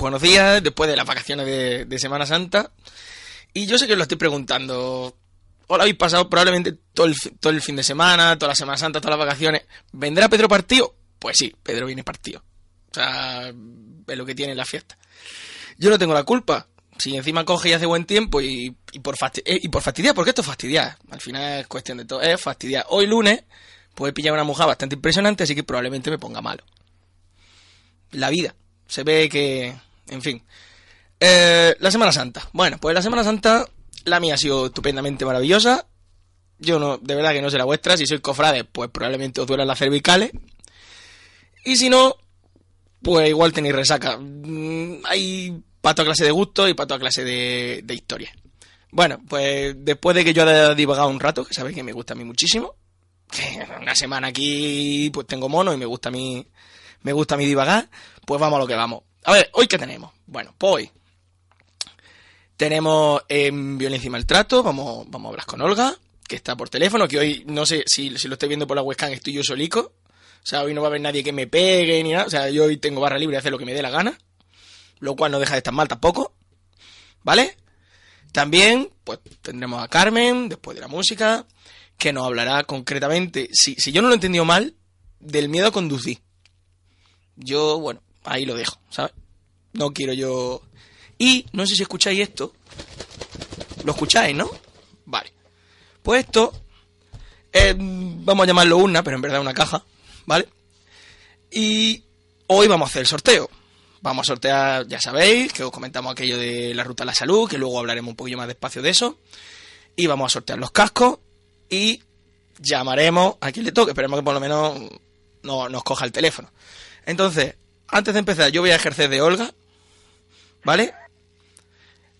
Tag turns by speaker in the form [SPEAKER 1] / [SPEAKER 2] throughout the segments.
[SPEAKER 1] Buenos días, después de las vacaciones de, Semana Santa. Y yo sé que os lo estoy preguntando. ¿Os lo habéis pasado probablemente todo el, fin de semana, toda la Semana Santa, todas las vacaciones? ¿Vendrá Pedro partido? Pues sí, Pedro viene partido. O sea, es lo que tiene la fiesta. Yo no tengo la culpa. Si encima coge y hace buen tiempo y, por, fasti- eh, y por fastidiar, porque esto es fastidiar. Al final es cuestión de todo. Es fastidiar. Hoy lunes, pues he pillado una mojada bastante impresionante, así que probablemente me ponga malo la vida. Se ve que, en fin. Eh, la Semana Santa. Bueno, pues la Semana Santa, la mía ha sido estupendamente maravillosa. Yo no, de verdad que no sé la vuestra. Si sois cofrades, pues probablemente os duelan las cervicales. Y si no, pues igual tenéis resaca. Mm, Hay para toda clase de gusto y para toda clase de, historia. Bueno, pues después de que yo haya divagado un rato, que sabéis que me gusta a mí muchísimo, una semana aquí pues tengo mono y me gusta a mí me gusta a mí divagar, pues vamos a lo que vamos. A ver, ¿hoy qué tenemos? Bueno, pues hoy tenemos en violencia y maltrato, vamos, vamos a hablar con Olga, que está por teléfono, que hoy no sé si, si lo estoy viendo por la webcam, estoy yo solico. O sea, hoy no va a haber nadie que me pegue ni nada. O sea, yo hoy tengo barra libre de hacer lo que me dé la gana. Lo cual no deja de estar mal tampoco. ¿Vale? También, pues tendremos a Carmen, después de la música, que nos hablará concretamente, si, si yo no lo he entendido mal, del miedo a conducir. Yo, bueno, ahí lo dejo, ¿sabes? No quiero yo... Y no sé si escucháis esto. ¿Lo escucháis, no? Vale. Pues esto, eh, vamos a llamarlo una, pero en verdad una caja, ¿vale? Y hoy vamos a hacer el sorteo. Vamos a sortear, ya sabéis, que os comentamos aquello de la ruta a la salud, que luego hablaremos un poquillo más despacio de eso. Y vamos a sortear los cascos y llamaremos a quien le toque. Esperemos que por lo menos no nos coja el teléfono. Entonces, antes de empezar, yo voy a ejercer de Olga, ¿vale?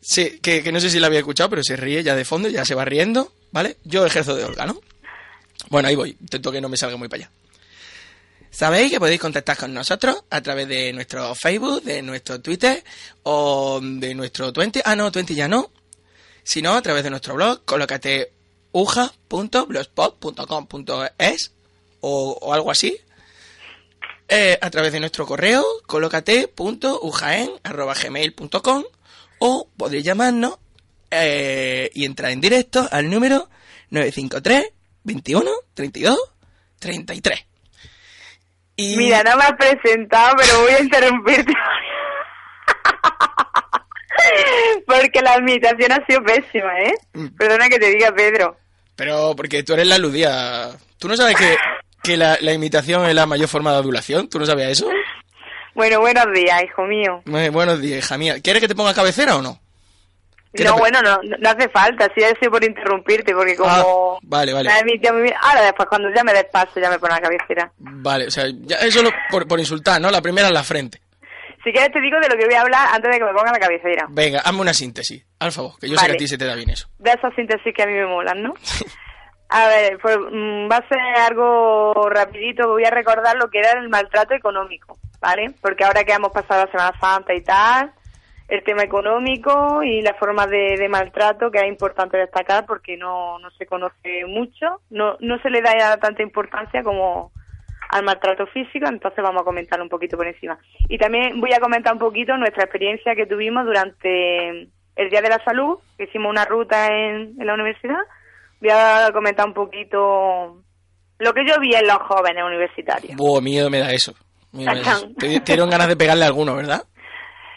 [SPEAKER 1] Sí, que, no sé si la había escuchado, pero se ríe ya de fondo, ya se va riendo, ¿vale? Yo ejerzo de Olga, ¿no? Bueno, ahí voy, intento que no me salga muy para allá. Sabéis que podéis contactar con nosotros a través de nuestro Facebook, de nuestro Twitter o de nuestro Twenty. Ah, no, Twenty ya no. Sino a través de nuestro blog, colocateuja.blogspot.com.es o, o algo así. Eh, a través de nuestro correo, colocate.ujaen.gmail.com o podréis llamarnos eh, y entrar en directo al número 953 21 32 33. Y
[SPEAKER 2] Mira, no me has presentado, pero voy a interrumpirte. Porque la imitación ha sido pésima, ¿eh?
[SPEAKER 1] Mm.
[SPEAKER 2] Perdona que te diga Pedro.
[SPEAKER 1] Pero porque tú eres la aludida. ¿Tú no sabes que, que la, la imitación es la mayor forma de adulación? ¿Tú no sabías eso?
[SPEAKER 2] Bueno, buenos días, hijo mío.
[SPEAKER 1] Buenos días, hija mía. ¿Quieres que te ponga cabecera o no? ¿Qué
[SPEAKER 2] No, bueno, no, no hace falta, sí, ha sido por interrumpirte, porque como...
[SPEAKER 1] Ah, vale, vale.
[SPEAKER 2] bien- Ahora después, cuando ya me despacho, ya me pone la cabecera.
[SPEAKER 1] Vale, o sea, ya eso lo- por, por insultar, ¿no? La primera en la frente.
[SPEAKER 2] Si quieres te digo de lo que voy a hablar antes de que me ponga la cabecera.
[SPEAKER 1] Venga, hazme una síntesis, al favor, que yo sé que
[SPEAKER 2] Vale.
[SPEAKER 1] a ti se te da bien eso.
[SPEAKER 2] de esas síntesis que a mí me molan, ¿no? A ver, pues va a ser algo rapidito, voy a recordar lo que era el maltrato económico, ¿vale? Porque ahora que hemos pasado la Semana Santa y tal, el tema económico y las formas de, de maltrato que es importante destacar porque no, no se conoce mucho, no, no se le da ya tanta importancia como al maltrato físico, entonces vamos a comentar un poquito por encima. Y también voy a comentar un poquito nuestra experiencia que tuvimos durante el Día de la Salud, que hicimos una ruta en, en la universidad. Voy a comentar un poquito lo que yo vi en los jóvenes universitarios.
[SPEAKER 1] Buah, miedo me da eso. Miedo me da eso.
[SPEAKER 2] Tachán.
[SPEAKER 1] Te, te dieron ganas de pegarle a alguno, ¿verdad?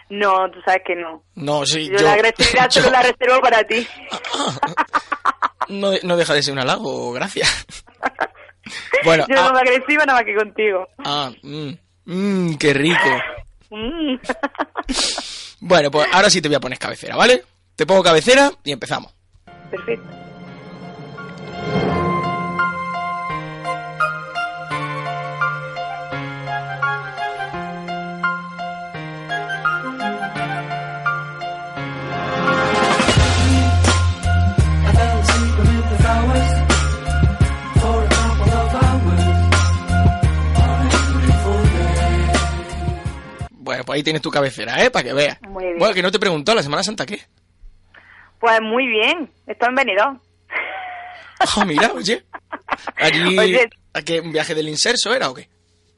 [SPEAKER 2] No, tú sabes que no.
[SPEAKER 1] No, sí,
[SPEAKER 2] Yo,
[SPEAKER 1] yo...
[SPEAKER 2] la agresividad
[SPEAKER 1] yo-
[SPEAKER 2] solo la reservo para ti.
[SPEAKER 1] no, no deja de ser un halago, gracias. Bueno,
[SPEAKER 2] yo
[SPEAKER 1] ah-
[SPEAKER 2] no me agresiva nada más que contigo.
[SPEAKER 1] Ah, mmm, mmm, qué rico.
[SPEAKER 2] Mm.
[SPEAKER 1] Bueno, pues ahora sí te voy a poner cabecera, ¿vale? Te pongo cabecera y empezamos.
[SPEAKER 2] Perfecto.
[SPEAKER 1] Ahí tienes tu cabecera, ¿eh? Para que veas.
[SPEAKER 2] Muy bien.
[SPEAKER 1] Bueno, que no te preguntó, ¿la Semana Santa qué?
[SPEAKER 2] Pues muy bien, estoy en Benidorm.
[SPEAKER 1] Ah, mira, oye. Allí,
[SPEAKER 2] Oye.
[SPEAKER 1] ¿a qué, ¿un viaje del inserso era o qué?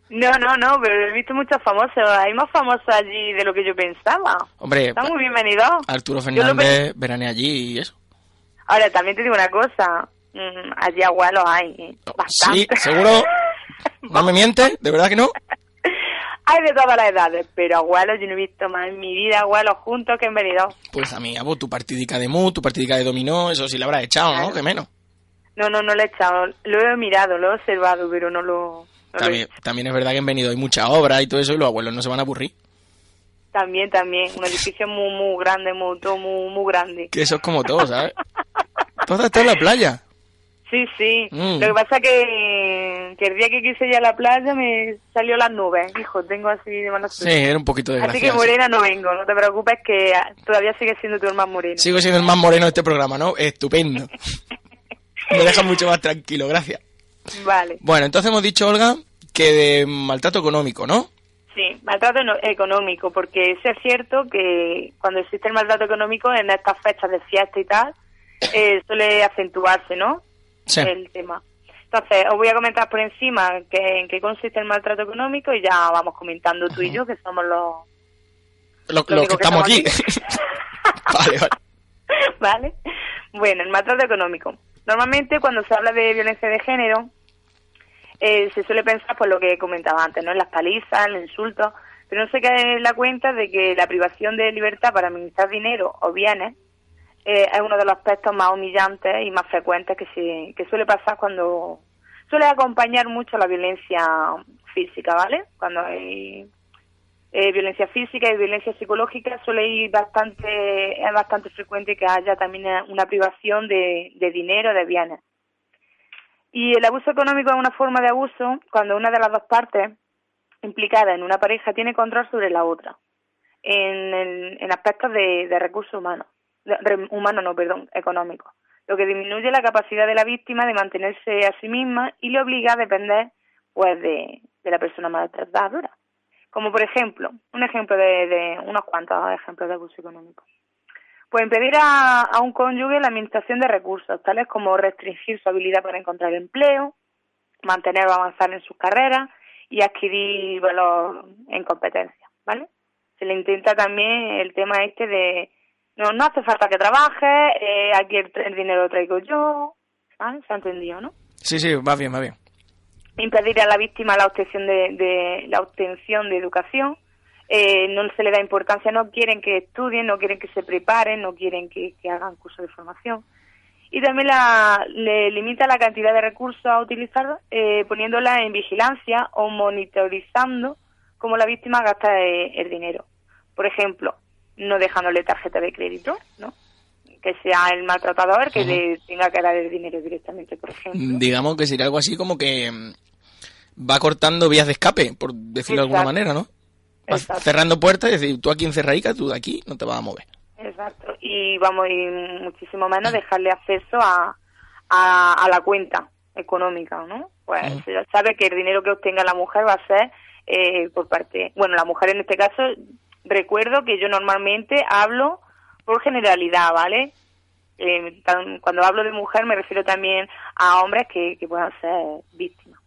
[SPEAKER 2] No, no, no, pero he visto muchos famosos. Hay más famosos allí de lo que yo pensaba.
[SPEAKER 1] Hombre,
[SPEAKER 2] Está muy bienvenido.
[SPEAKER 1] Arturo Fernández veranea allí y eso.
[SPEAKER 2] Ahora, también te digo una cosa. mm, allí abuelos hay. ¿eh?
[SPEAKER 1] Sí,
[SPEAKER 2] Bastante.
[SPEAKER 1] seguro. ¿No me mientes? ¿De verdad que no?
[SPEAKER 2] Hay de todas las edades, pero abuelos yo no he visto más en mi vida abuelos juntos que en Benidorm.
[SPEAKER 1] Pues a mí, vos, tu partidica de mu, tu partidica de dominó, eso sí le habrás echado, ¿no? Que menos.
[SPEAKER 2] No, no, no lo he echado. Lo he mirado, lo he observado, pero no lo... no lo he
[SPEAKER 1] También, es verdad que han venido hay mucha obra y todo eso y los abuelos no se van a aburrir.
[SPEAKER 2] También, también. Un edificio muy, muy grande, muy, todo muy, muy grande.
[SPEAKER 1] Que eso es como todo, ¿sabes? Todo está en la playa.
[SPEAKER 2] Sí, sí.
[SPEAKER 1] Mm.
[SPEAKER 2] Lo que pasa que, que el día que quise ir a la playa me salió las nubes. Hijo, tengo así de mala
[SPEAKER 1] Sí, era un poquito
[SPEAKER 2] Así que morena no vengo, no te preocupes que todavía sigue siendo tú el más moreno.
[SPEAKER 1] Sigo siendo el más moreno de este programa, ¿no? Estupendo. Me deja mucho más tranquilo, gracias.
[SPEAKER 2] Vale.
[SPEAKER 1] Bueno, entonces hemos dicho, Olga, que de maltrato económico, ¿no?
[SPEAKER 2] Sí, maltrato no- económico, porque sí es cierto que cuando existe el maltrato económico en estas fechas de fiesta y tal, eh, suele acentuarse, ¿no?
[SPEAKER 1] Sí.
[SPEAKER 2] El tema. Entonces, os voy a comentar por encima que, en qué consiste el maltrato económico y ya vamos comentando tú y yo, que somos los,
[SPEAKER 1] Lo,
[SPEAKER 2] Lo
[SPEAKER 1] lo
[SPEAKER 2] único
[SPEAKER 1] que
[SPEAKER 2] que
[SPEAKER 1] estamos aquí. vale. ¿Vale?
[SPEAKER 2] Bueno, el maltrato económico. Normalmente cuando se habla de violencia de género, eh, se suele pensar por lo que comentaba antes, ¿no? En las palizas, en los insultos, pero no se cae en la cuenta de que la privación de libertad para administrar dinero o bienes eh, es uno de los aspectos más humillantes y más frecuentes que, se, que suele pasar cuando suele acompañar mucho la violencia física, ¿vale? Cuando hay eh, violencia física y violencia psicológica suele ir bastante es bastante frecuente que haya también una privación de, dinero de bienes y el abuso económico es una forma de abuso cuando una de las dos partes implicadas en una pareja tiene control sobre la otra en, aspectos de recursos humanos humanos no perdón económicos lo que disminuye la capacidad de la víctima de mantenerse a sí misma y le obliga a depender pues de, de la persona maltratadora como por ejemplo, un ejemplo de, unos cuantos ejemplos de abuso económico. Pues impedir a, a un cónyuge la administración de recursos, tales como restringir su habilidad para encontrar empleo, mantener o avanzar en sus carreras y adquirir valor en competencias, ¿vale? Se le intenta también el tema este de no, no hace falta que trabajes, eh, aquí el, el dinero lo traigo yo, ¿vale? Se ha entendido, ¿no?
[SPEAKER 1] Sí, sí, va bien, va bien.
[SPEAKER 2] impedir a la víctima la obtención de, de- la obtención de educación eh, no se le da importancia no quieren que estudien no quieren que se preparen no quieren que, que hagan cursos de formación y también la, le limita la cantidad de recursos a utilizar eh, poniéndola en vigilancia o monitorizando cómo la víctima gasta eh, el dinero por ejemplo no dejándole tarjeta de crédito no que sea el maltratador que le tenga que dar el dinero directamente por ejemplo
[SPEAKER 1] Digamos que sería algo así como que mm, va cortando vías de escape, por decirlo de alguna manera, ¿no? Va
[SPEAKER 2] Exacto.
[SPEAKER 1] cerrando puertas y decir, tú aquí encerradica, tú de aquí, no te vas a mover.
[SPEAKER 2] Exacto. Y vamos, y muchísimo menos dejarle acceso a, a, a la cuenta económica, ¿no? Pues se ya sabe que el dinero que obtenga la mujer va a ser eh, por parte, bueno, la mujer en este caso, recuerdo que yo normalmente hablo por generalidad, ¿vale? Eh, cuando hablo de mujer me refiero también a hombres que, que puedan ser víctimas,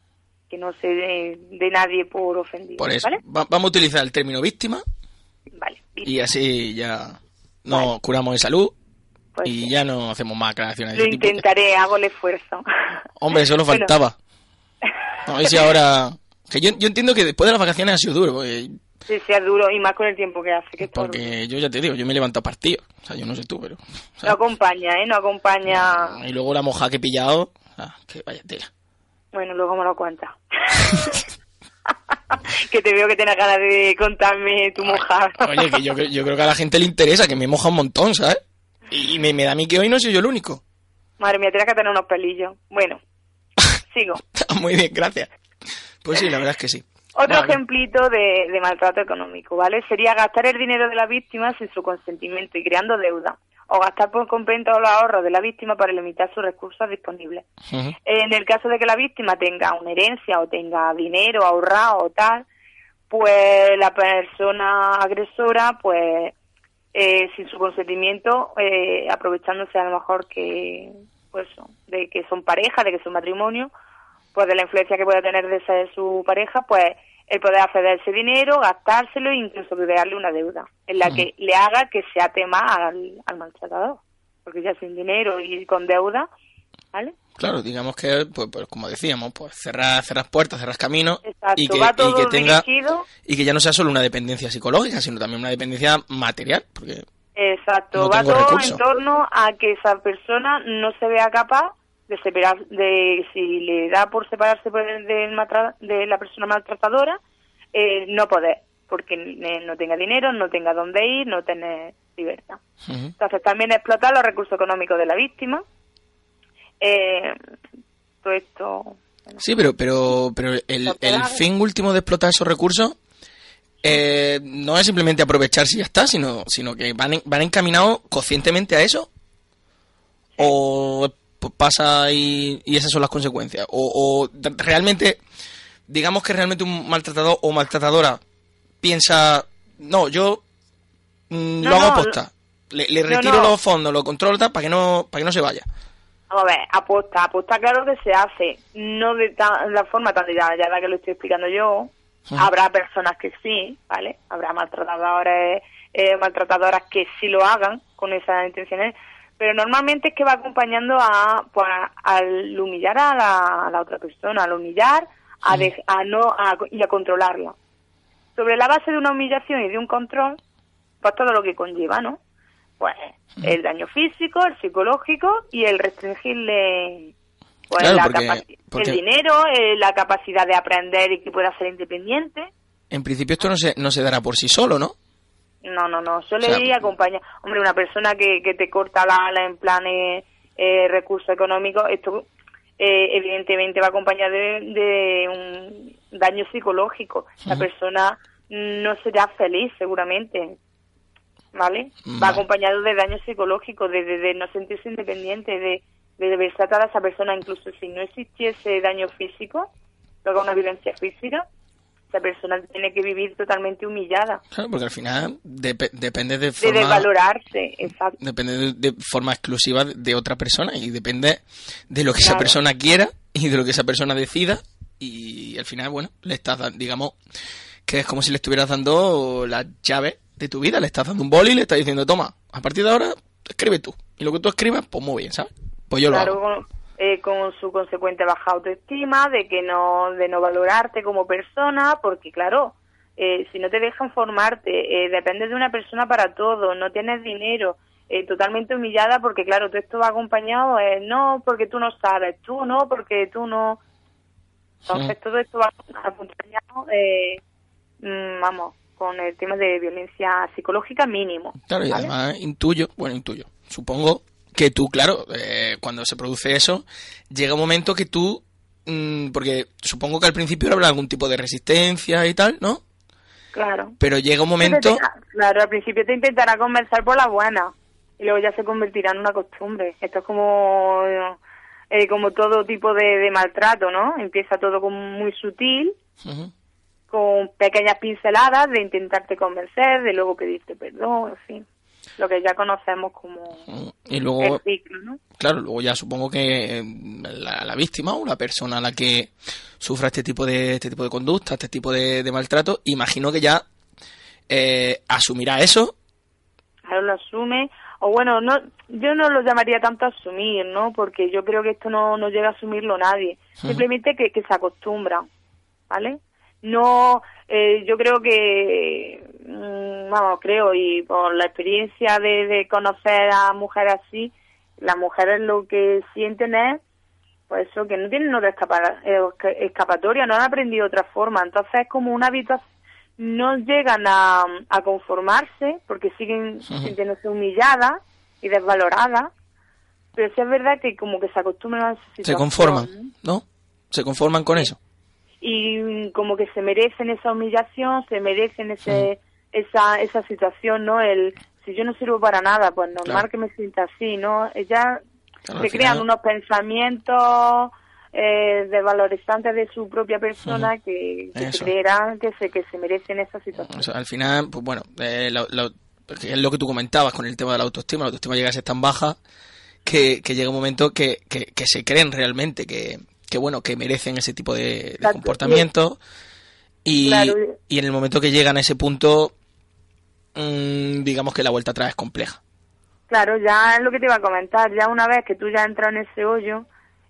[SPEAKER 2] que no se dé de nadie por ofendido,
[SPEAKER 1] Por eso,
[SPEAKER 2] ¿vale?
[SPEAKER 1] va- vamos a utilizar el término víctima
[SPEAKER 2] Vale,
[SPEAKER 1] y así ya nos
[SPEAKER 2] Vale.
[SPEAKER 1] curamos en salud
[SPEAKER 2] pues
[SPEAKER 1] y
[SPEAKER 2] sí.
[SPEAKER 1] ya no hacemos más aclaraciones de
[SPEAKER 2] Lo intentaré, hago el esfuerzo.
[SPEAKER 1] Hombre, eso lo
[SPEAKER 2] Bueno.
[SPEAKER 1] faltaba. No, a ver si ahora... Que yo, yo entiendo que después de las vacaciones ha sido duro, porque,
[SPEAKER 2] Sí, sea duro y más con el tiempo que hace. Que es
[SPEAKER 1] porque yo ya te digo, yo me he levantado partido. O sea, yo no sé tú, pero... o
[SPEAKER 2] No acompaña, ¿eh? No acompaña.
[SPEAKER 1] y luego la moja que he pillado... Ah, que vaya tela.
[SPEAKER 2] Bueno, luego me lo cuentas. que te veo que tienes ganas de contarme tu mojada.
[SPEAKER 1] Oye, que yo, yo creo que a la gente le interesa, que me moja un montón, ¿sabes? Y, y me, me da a mí que hoy no soy yo el único.
[SPEAKER 2] Madre mía, tienes que tener unos pelillos. Bueno, sigo.
[SPEAKER 1] Muy bien, gracias. Pues sí, la verdad es que sí.
[SPEAKER 2] Otro
[SPEAKER 1] Vale.
[SPEAKER 2] ejemplito de, de maltrato económico, ¿vale? Sería gastar el dinero de la víctima sin su consentimiento y creando deuda. O gastar por completo los ahorros de la víctima para limitar sus recursos disponibles. En el caso de que la víctima tenga una herencia o tenga dinero ahorrado o tal, pues la persona agresora, pues eh, sin su consentimiento, eh, aprovechándose a lo mejor que, pues, de que son pareja, de que son matrimonio, pues de la influencia que pueda tener de ser su pareja, pues el poder acceder a ese dinero, gastárselo e incluso crearle una deuda en la que le haga que se ate más al, al maltratador. Porque ya sin dinero y con deuda, ¿vale?
[SPEAKER 1] Claro, digamos que, pues, pues, como decíamos, pues cerrar, cerrar puertas, cerrar caminos y que,
[SPEAKER 2] va
[SPEAKER 1] y
[SPEAKER 2] todo
[SPEAKER 1] que tenga
[SPEAKER 2] dirigido
[SPEAKER 1] y que ya no sea solo una dependencia psicológica, sino también una dependencia material, porque
[SPEAKER 2] Exacto,
[SPEAKER 1] No
[SPEAKER 2] va todo
[SPEAKER 1] recursos.
[SPEAKER 2] en torno a que esa persona no se vea capaz de separar, de si le da por separarse por el- del maltra- de la persona maltratadora, eh, no poder, porque eh, no tenga dinero, no tenga dónde ir, no tener libertad. Entonces también explotar los recursos económicos de la víctima. Eh, todo esto. bueno,
[SPEAKER 1] Sí, pero, pero, pero el, fin último de explotar esos recursos eh, no es simplemente aprovecharse y ya está, sino, sino que van, en- van encaminados conscientemente a eso. O pues, pasa y, y esas son las consecuencias. O, o realmente, digamos que realmente un maltratador o maltratadora piensa, no, yo mm,
[SPEAKER 2] No,
[SPEAKER 1] lo hago
[SPEAKER 2] no,
[SPEAKER 1] aposta. Le, le retiro
[SPEAKER 2] no.
[SPEAKER 1] los fondos, lo controlo para que no, para que no se vaya.
[SPEAKER 2] Vamos a ver, aposta, aposta claro que se hace, no de ta- la forma tan detallada que lo estoy explicando yo. Habrá personas que sí, ¿vale? Habrá maltratadores, eh, maltratadoras que sí lo hagan con esas intenciones, pero normalmente es que va acompañando a, pues, al humillar a la, a la otra persona, al humillar, a, dej- a no a- y a controlarla. Sobre la base de una humillación y de un control, pues todo lo que conlleva, ¿no? Pues el daño físico, el psicológico y el restringirle pues,
[SPEAKER 1] Claro,
[SPEAKER 2] la
[SPEAKER 1] porque-
[SPEAKER 2] capaci-
[SPEAKER 1] porque-
[SPEAKER 2] el dinero, eh, la capacidad de aprender y que pueda ser independiente.
[SPEAKER 1] En principio esto no se, no se dará por sí solo, ¿no?
[SPEAKER 2] No, no, no, suele
[SPEAKER 1] O sea,
[SPEAKER 2] ir acompañar. Hombre, una persona que, que te corta la ala en plan eh, eh, recursos económicos, esto eh, evidentemente va acompañado de, de un daño psicológico. La persona no será feliz seguramente, ¿vale? Va
[SPEAKER 1] Vale.
[SPEAKER 2] acompañado de daño psicológico, de, de, de no sentirse independiente, de, de verse atada a esa persona, incluso si no existiese daño físico, luego una violencia física, esa persona tiene que vivir totalmente humillada
[SPEAKER 1] Claro, porque al final depe- depende de
[SPEAKER 2] de
[SPEAKER 1] forma,
[SPEAKER 2] desvalorarse, exacto.
[SPEAKER 1] depende de, de forma exclusiva de, de otra persona y depende de lo que esa persona quiera y de lo que esa persona decida y al final, bueno, le estás dando, digamos, que es como si le estuvieras dando la llave de tu vida, le estás dando un boli y le estás diciendo, toma, a partir de ahora escribe tú y lo que tú escribas, pues muy bien, ¿sabes? Pues yo lo hago.
[SPEAKER 2] con, eh, con su consecuente baja autoestima, de que no, de no valorarte como persona, porque claro, eh, si no te dejan formarte, eh, dependes de una persona para todo, no tienes dinero, eh, totalmente humillada, porque claro, todo esto va acompañado, eh, no porque tú no sabes, tú no porque tú no. Entonces
[SPEAKER 1] Sí.
[SPEAKER 2] todo esto va acompañado, eh, mm, vamos, con el tema de violencia psicológica mínimo.
[SPEAKER 1] Claro, y
[SPEAKER 2] ¿vale?
[SPEAKER 1] además intuyo, bueno, intuyo, supongo que tú, claro, eh, cuando se produce eso, llega un momento que tú, mm, porque supongo que al principio habrá algún tipo de resistencia y tal, ¿no?
[SPEAKER 2] Claro.
[SPEAKER 1] Pero llega un momento,
[SPEAKER 2] Claro, al principio te intentará convencer por la buena y luego ya se convertirá en una costumbre. Esto es como eh, como todo tipo de, de maltrato, ¿no? Empieza todo como muy sutil, con pequeñas pinceladas de intentarte convencer, de luego pedirte perdón, en fin. Lo que ya conocemos como
[SPEAKER 1] y luego,
[SPEAKER 2] el ciclo, ¿no?
[SPEAKER 1] claro, luego ya supongo que eh, la, la víctima o la persona a la que sufra este tipo de este tipo de conducta, este tipo de, de maltrato, imagino que ya eh, asumirá eso.
[SPEAKER 2] Claro, lo asume. O bueno, no, yo no lo llamaría tanto asumir, ¿no? Porque yo creo que esto no, no llega a asumirlo nadie. Simplemente que, que se acostumbra, ¿vale? No, eh, yo creo que, mm, vamos, creo, y por la experiencia de, de conocer a mujeres así, las mujeres lo que sienten es, pues eso, que no tienen otra eh, esca- escapatoria, no han aprendido otra forma. Entonces es como una habitación, no llegan a, a conformarse porque siguen
[SPEAKER 1] Ujú.
[SPEAKER 2] sintiéndose humilladas y desvaloradas. Pero sí es verdad que como que se acostumbran a esa
[SPEAKER 1] Se
[SPEAKER 2] situación.
[SPEAKER 1] conforman,
[SPEAKER 2] ¿no?
[SPEAKER 1] ¿no? Se conforman con eso.
[SPEAKER 2] Y como que se merecen esa humillación, se merecen ese esa esa situación, ¿no? El si yo no sirvo para nada, pues normal
[SPEAKER 1] Claro.
[SPEAKER 2] que me sienta así, ¿no?
[SPEAKER 1] Claro,
[SPEAKER 2] se crean
[SPEAKER 1] final-
[SPEAKER 2] unos pensamientos eh, desvalorizantes de su propia persona que, que creerán que se, que se merecen esa situación.
[SPEAKER 1] O sea, al final, pues bueno, eh, porque es lo que tú comentabas con el tema de la autoestima. La autoestima llega a ser tan baja que, que llega un momento que, que, que se creen realmente que, que, bueno, que merecen ese tipo de, comportamiento. Y,
[SPEAKER 2] Claro.
[SPEAKER 1] y en el momento que llegan a ese punto, mm, digamos que la vuelta atrás es compleja.
[SPEAKER 2] Claro, ya es lo que te iba a comentar, ya una vez que tú ya entras en ese hoyo,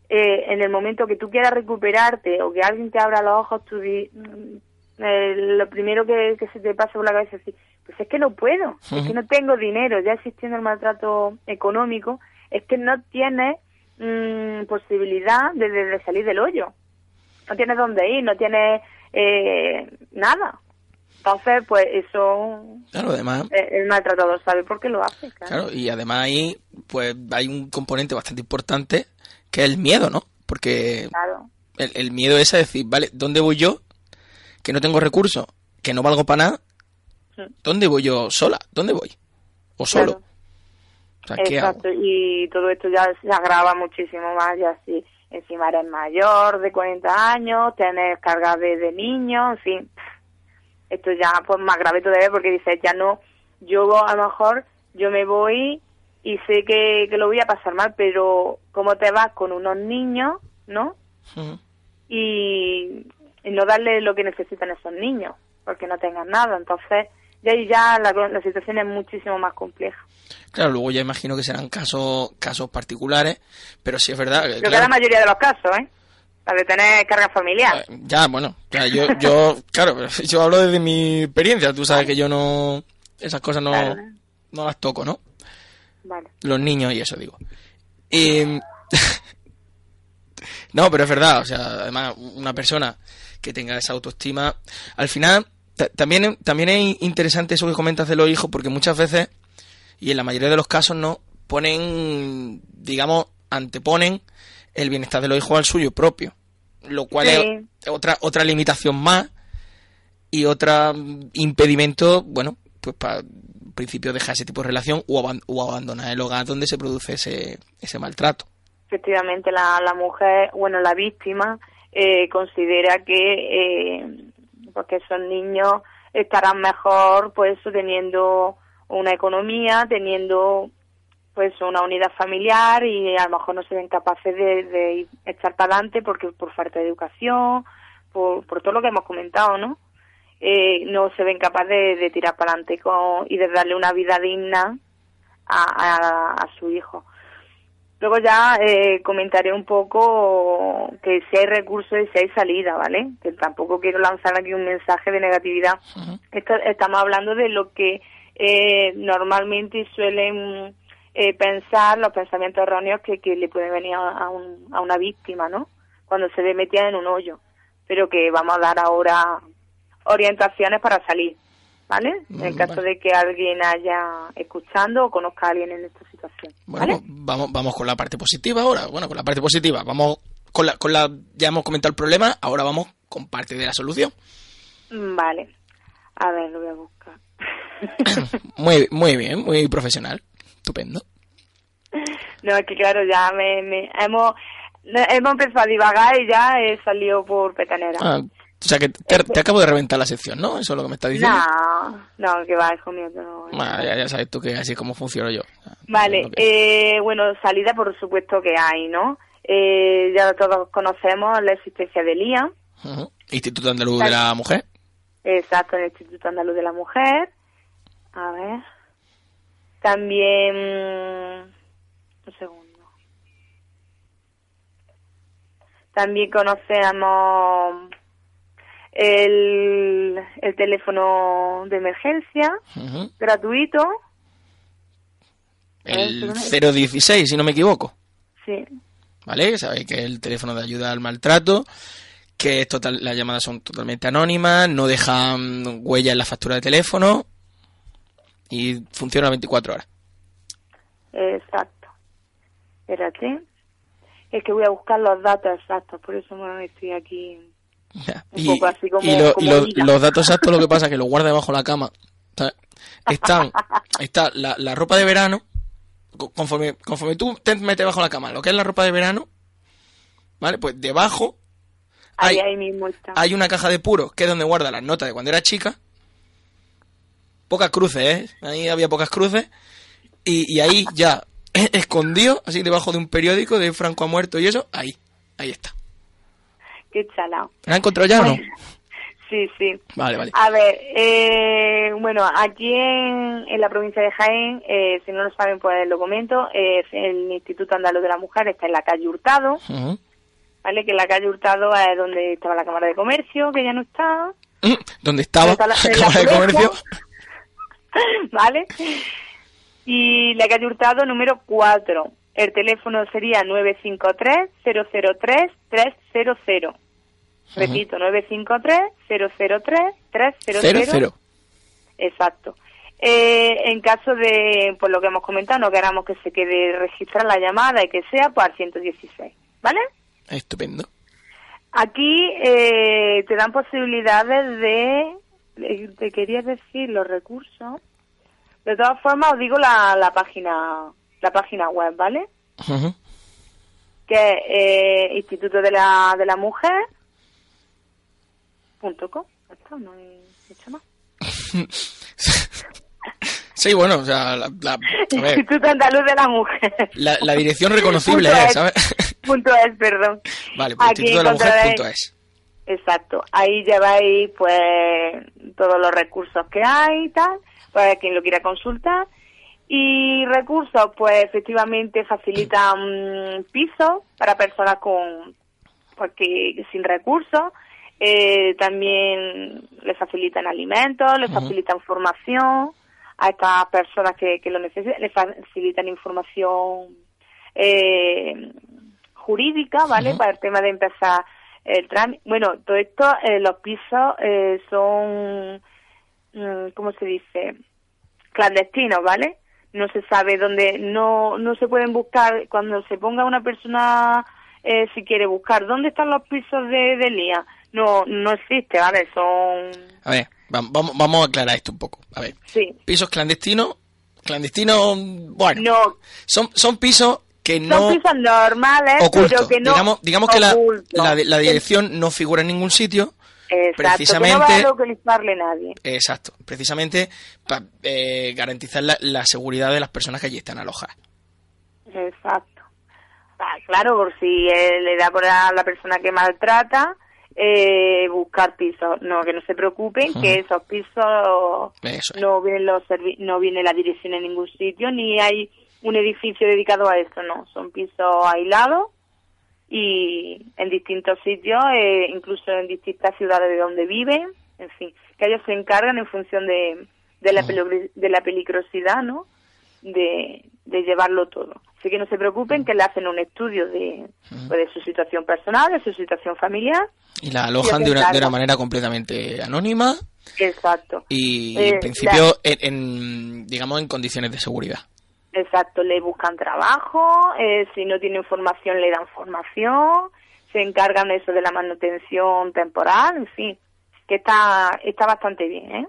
[SPEAKER 2] eh, en el momento que tú quieras recuperarte o que alguien te abra los ojos, tú di- mm, eh, lo primero que, que se te pasa por la cabeza es decir, pues es que no puedo, es que no tengo dinero, ya existiendo el maltrato económico, es que no tienes mm, posibilidad de, de- de salir del hoyo, no tienes dónde ir, no tienes eh, nada. Entonces, pues eso,
[SPEAKER 1] Claro, además,
[SPEAKER 2] eh, el maltratador sabe por qué lo hace, claro.
[SPEAKER 1] claro, y además ahí, pues hay un componente bastante importante que es el miedo, ¿no? Porque
[SPEAKER 2] Claro.
[SPEAKER 1] el, el miedo es a decir, vale, ¿dónde voy yo? Que no tengo recursos, que no valgo para nada.
[SPEAKER 2] Sí.
[SPEAKER 1] ¿Dónde voy yo sola? ¿Dónde voy? ¿O solo?
[SPEAKER 2] Claro.
[SPEAKER 1] O sea, ¿qué
[SPEAKER 2] Exacto, y todo esto ya se agrava muchísimo más, ya si encima eres mayor, de 40 años, tienes cargas de, de niños, en fin, esto ya pues más grave todavía porque dices, ya no, yo a lo mejor, yo me voy y sé que, que lo voy a pasar mal, pero ¿cómo te vas con unos niños, no? Y, y no darle lo que necesitan esos niños, porque no tengan nada. Entonces, ya ahí ya la, la situación es muchísimo más compleja.
[SPEAKER 1] Claro, luego ya imagino que serán casos casos particulares, pero sí es verdad.
[SPEAKER 2] Creo que
[SPEAKER 1] claro,
[SPEAKER 2] la mayoría de los casos, ¿eh? La de tener carga familiar.
[SPEAKER 1] eh, ya, bueno, ya, yo, yo, claro, yo hablo desde mi experiencia. Tú sabes que yo no, esas cosas no,
[SPEAKER 2] Claro.
[SPEAKER 1] no las toco, ¿no?
[SPEAKER 2] Vale.
[SPEAKER 1] los niños y eso digo. Y... no, pero es verdad, o sea, además una persona que tenga esa autoestima, al final también también es interesante eso que comentas de los hijos porque muchas veces y en la mayoría de los casos no ponen, digamos, anteponen el bienestar de los hijos al suyo propio, lo cual
[SPEAKER 2] Sí.
[SPEAKER 1] es otra otra limitación más y otra mm, impedimento, bueno, pues para principio dejar ese tipo de relación o, aban- o abandonar el hogar donde se produce ese, ese maltrato.
[SPEAKER 2] Efectivamente, la, la mujer, bueno, la víctima, eh, considera que eh, porque esos niños estarán mejor, pues, teniendo una economía, teniendo pues una unidad familiar y a lo mejor no se ven capaces de, de echar para adelante porque por falta de educación, por, todo lo que hemos comentado, ¿no? Eh, no se ven capaces de, de tirar para adelante y de darle una vida digna a, a, a su hijo. Luego ya eh, comentaré un poco que si hay recursos y si hay salida, ¿vale? Que tampoco quiero lanzar aquí un mensaje de negatividad. Esto, estamos hablando de lo que eh, normalmente suelen eh, pensar, los pensamientos erróneos que, que le pueden venir a, a un- a una víctima, ¿no? Cuando se ve metida en un hoyo. Pero que vamos a dar ahora orientaciones para salir, ¿vale? En el
[SPEAKER 1] Mm,
[SPEAKER 2] caso
[SPEAKER 1] vale.
[SPEAKER 2] de que alguien haya escuchando o conozca a alguien en esta situación.
[SPEAKER 1] Bueno,
[SPEAKER 2] ¿vale?
[SPEAKER 1] vamos, vamos con la parte positiva ahora. Bueno, con la parte positiva. Vamos con la, con la, ya hemos comentado el problema, ahora vamos con parte de la solución.
[SPEAKER 2] Mm, Vale. A ver, lo voy a buscar.
[SPEAKER 1] Muy, muy bien, muy profesional. Estupendo.
[SPEAKER 2] no, es que claro, ya me, me- hemos, hemos empezado a divagar y ya he salido por petanera.
[SPEAKER 1] Ah, o sea que te, te acabo de reventar la sección, ¿no? Eso es lo que me estás diciendo.
[SPEAKER 2] no, no, que va, hijo mío. no,
[SPEAKER 1] Bueno, ya, ya sabes tú que así es como funciono yo.
[SPEAKER 2] Vale,
[SPEAKER 1] que-
[SPEAKER 2] eh, bueno, salida por supuesto que hay, ¿no? Eh, ya todos conocemos la existencia del IA,
[SPEAKER 1] Ujú. Instituto Andaluz de la Mujer.
[SPEAKER 2] exacto, el Instituto Andaluz de la Mujer. A ver. También. Un segundo. También conocemos el, el teléfono de emergencia gratuito.
[SPEAKER 1] El
[SPEAKER 2] Eh,
[SPEAKER 1] 016, si no me equivoco.
[SPEAKER 2] Sí,
[SPEAKER 1] ¿Vale? Sabéis que es el teléfono de ayuda al maltrato, que es total, las llamadas son totalmente anónimas, no dejan huella en la factura de teléfono y funciona 24 horas.
[SPEAKER 2] exacto. Espérate. Es que voy a buscar los datos exactos, por eso me estoy aquí. Un
[SPEAKER 1] Y,
[SPEAKER 2] poco así como-
[SPEAKER 1] y lo-
[SPEAKER 2] como
[SPEAKER 1] los datos exactos lo que pasa es que los guarda debajo de la cama. ¿sabes? Están, está la, la ropa de verano, co- conforme, conforme tú te metes bajo la cama, lo que es la ropa de verano, ¿vale? Pues debajo
[SPEAKER 2] Ahí,
[SPEAKER 1] hay,
[SPEAKER 2] ahí mismo está.
[SPEAKER 1] hay una caja de puros que es donde guarda las notas de cuando era chica. Pocas cruces, ¿eh? Ahí había pocas cruces. Y, y ahí ya, escondido, así debajo de un periódico de Franco ha muerto y eso, ahí, ahí está.
[SPEAKER 2] Qué chalao.
[SPEAKER 1] ¿La has encontrado ya o no?
[SPEAKER 2] Sí, sí.
[SPEAKER 1] Vale, vale.
[SPEAKER 2] A ver, eh, bueno, aquí en, en la provincia de Jaén, eh, si no lo saben, pues lo comento, eh, el Instituto Andaluz de la Mujer está en la calle Hurtado. ¿vale? Que en la calle Hurtado es donde estaba la Cámara de Comercio, que ya no está,
[SPEAKER 1] Mm, ¿Dónde estaba?
[SPEAKER 2] Está la-
[SPEAKER 1] La Cámara de. Comercio.
[SPEAKER 2] ¿vale? Y la calle Hurtado número 4. El teléfono sería 953-003-300. Repito, 953-003-300.
[SPEAKER 1] Cero, cero.
[SPEAKER 2] Exacto. Eh, en caso de, por lo que hemos comentado, no queramos que se quede registrar la llamada y que sea, pues al 116. ¿Vale?
[SPEAKER 1] Estupendo.
[SPEAKER 2] Aquí eh, te dan posibilidades de, de- te quería decir los recursos. De todas formas os digo la, la página la página web, ¿vale? Que es eh, Instituto de la de la Mujer punto com. Ya está, no hay mucho más.
[SPEAKER 1] Sí, bueno, o sea, la, la- a ver,
[SPEAKER 2] Instituto Andaluz de la Mujer.
[SPEAKER 1] la, la dirección reconocible
[SPEAKER 2] Punto
[SPEAKER 1] es,
[SPEAKER 2] es.
[SPEAKER 1] ¿sabes?
[SPEAKER 2] punto es, perdón.
[SPEAKER 1] Vale, pues
[SPEAKER 2] Aquí
[SPEAKER 1] Instituto de la Mujer punto es.
[SPEAKER 2] Exacto. Ahí lleváis pues todos los recursos que hay y tal, para quien lo quiera consultar. Y recursos, pues efectivamente facilitan pisos para personas con porque sin recursos. Eh, también les facilitan alimentos, les facilitan formación a estas personas que, que lo necesitan, les facilitan información eh, jurídica, ¿vale? Para el tema de empezar el trámite. Bueno, todo esto, eh, los pisos eh, son, mm, ¿cómo se dice? Clandestinos, ¿vale? No se sabe dónde, no, no se pueden buscar, cuando se ponga una persona, eh, si quiere buscar, ¿dónde están los pisos de, de Lía? No, no existe, ¿vale? Son,
[SPEAKER 1] A ver, vam- vamos, vamos a aclarar esto un poco. A ver,
[SPEAKER 2] sí,
[SPEAKER 1] pisos clandestinos, clandestinos, bueno,
[SPEAKER 2] no,
[SPEAKER 1] son, son pisos que
[SPEAKER 2] son
[SPEAKER 1] no
[SPEAKER 2] pisos normales, pero que no,
[SPEAKER 1] digamos, digamos que la, la dirección no figura en ningún sitio.
[SPEAKER 2] Exacto,
[SPEAKER 1] precisamente-
[SPEAKER 2] que no va a localizarle nadie.
[SPEAKER 1] Exacto, precisamente para garantizar la, la seguridad de las personas que allí están alojadas.
[SPEAKER 2] Exacto. Ah, claro, por si eh, le da por a la persona que maltrata, eh, buscar pisos. No, que no se preocupen, que esos pisos
[SPEAKER 1] Eso es.
[SPEAKER 2] no vienen los servi- no viene la dirección en ningún sitio, ni hay un edificio dedicado a esto, no. Son pisos aislados y en distintos sitios, eh, incluso en distintas ciudades de donde viven, en fin, que ellos se encargan en función de, de, la, peligro- de la peligrosidad, ¿no? De, de llevarlo todo. Así que no se preocupen que le hacen un estudio de, pues, de su situación personal, de su situación familiar.
[SPEAKER 1] Y la alojan de una, de una manera completamente anónima
[SPEAKER 2] Exacto.
[SPEAKER 1] y
[SPEAKER 2] Eh,
[SPEAKER 1] en principio en, en, digamos en condiciones de seguridad.
[SPEAKER 2] Exacto, le buscan trabajo, eh, si no tienen formación le dan formación, se encargan eso de la manutención temporal, en fin, que está está bastante bien, ¿eh?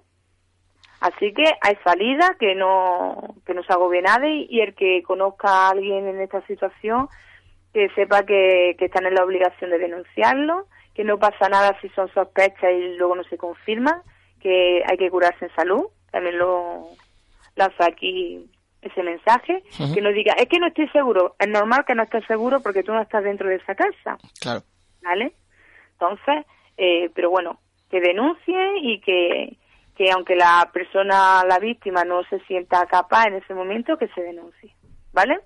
[SPEAKER 2] Así que hay salida, que no que no se agobie nadie y el que conozca a alguien en esta situación que sepa que, que están en la obligación de denunciarlo, que no pasa nada si son sospechas y luego no se confirman, que hay que curarse en salud, también lo lanzo aquí ese mensaje, que no diga, es que no estoy seguro, es normal que no estés seguro porque tú no estás dentro de esa casa,
[SPEAKER 1] Claro.
[SPEAKER 2] ¿vale? Entonces, eh, pero bueno, que denuncie y que, que aunque la persona, la víctima, no se sienta capaz en ese momento, que se denuncie, ¿vale?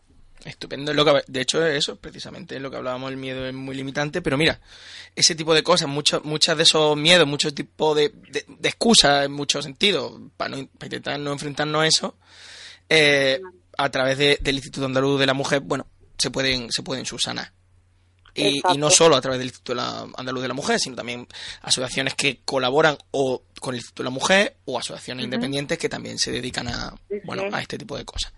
[SPEAKER 1] Estupendo. es Lo que, de hecho, eso, precisamente, es lo que hablábamos, el miedo es muy limitante, pero mira, ese tipo de cosas, muchos muchas de esos miedos, muchos tipos de, de, de excusas en muchos sentidos, para, no, para intentar no enfrentarnos a eso, eh, a través de- del Instituto Andaluz de la Mujer, bueno, se pueden, se pueden subsanar. Y, y no solo a través del Instituto Andaluz de la Mujer, sino también asociaciones que colaboran o con el Instituto de la Mujer o asociaciones independientes que también se dedican a,
[SPEAKER 2] Sí,
[SPEAKER 1] bueno,
[SPEAKER 2] sí.
[SPEAKER 1] a este tipo de cosas.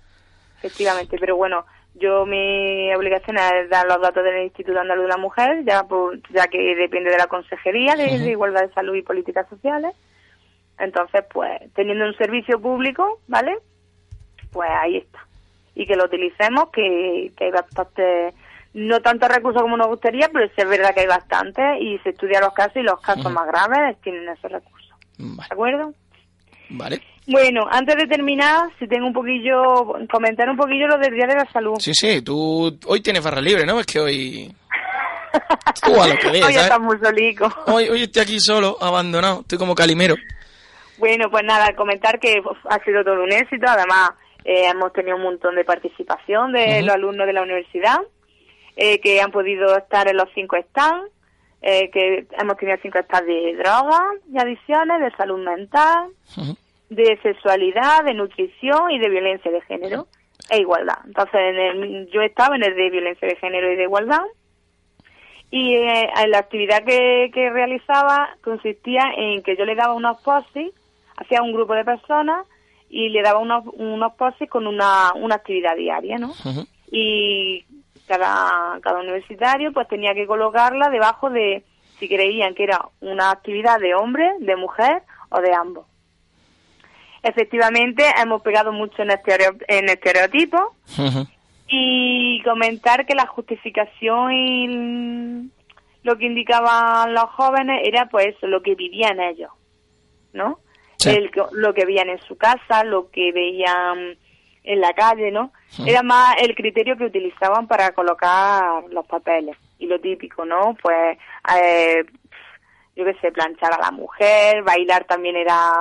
[SPEAKER 2] Efectivamente, pero bueno, yo mi obligación es dar los datos del Instituto Andaluz de la Mujer, ya por, ya que depende de la Consejería de Igualdad de Salud y Políticas Sociales. Entonces, pues, teniendo un servicio público, ¿vale? Pues ahí está. Y que lo utilicemos, que, que hay bastantes no tantos recursos como nos gustaría, pero sí es verdad que hay bastantes y se estudian los casos y los casos más graves tienen esos recursos.
[SPEAKER 1] Vale.
[SPEAKER 2] ¿De acuerdo?
[SPEAKER 1] Vale.
[SPEAKER 2] Bueno, antes de terminar, si tengo un poquillo, comentar un poquillo lo del Día de la Salud.
[SPEAKER 1] Sí, sí, tú hoy tienes barra libre, ¿no? Es que hoy... Tú a lo que veas,
[SPEAKER 2] Hoy solico.
[SPEAKER 1] Hoy, hoy estoy aquí solo, abandonado, estoy como calimero.
[SPEAKER 2] Bueno, pues nada, comentar que ha sido todo un éxito. Además, eh, hemos tenido un montón de participación de los alumnos de la universidad, eh, que han podido estar en los cinco stands, eh, que hemos tenido cinco stands de drogas y adicciones, de salud mental, de sexualidad, de nutrición y de violencia de género e igualdad. Entonces, en el- yo estaba en el de violencia de género y de igualdad. Y eh, la actividad que, que realizaba consistía en que yo le daba unos posis, hacía un grupo de personas y le daba unos, unos posis con una, una actividad diaria, ¿no? Y cada, cada universitario pues tenía que colocarla debajo de si creían que era una actividad de hombre, de mujer o de ambos. Efectivamente, hemos pegado mucho en, estereo- en estereotipos
[SPEAKER 1] Ujú.
[SPEAKER 2] y comentar que la justificación y lo que indicaban los jóvenes era pues lo que vivían ellos, ¿no?
[SPEAKER 1] Sí.
[SPEAKER 2] El lo que veían en su casa, lo que veían en la calle, ¿no? Era más el criterio que utilizaban para colocar los papeles. Y lo típico, ¿no? Pues, eh, yo qué sé, planchar a la mujer, bailar también era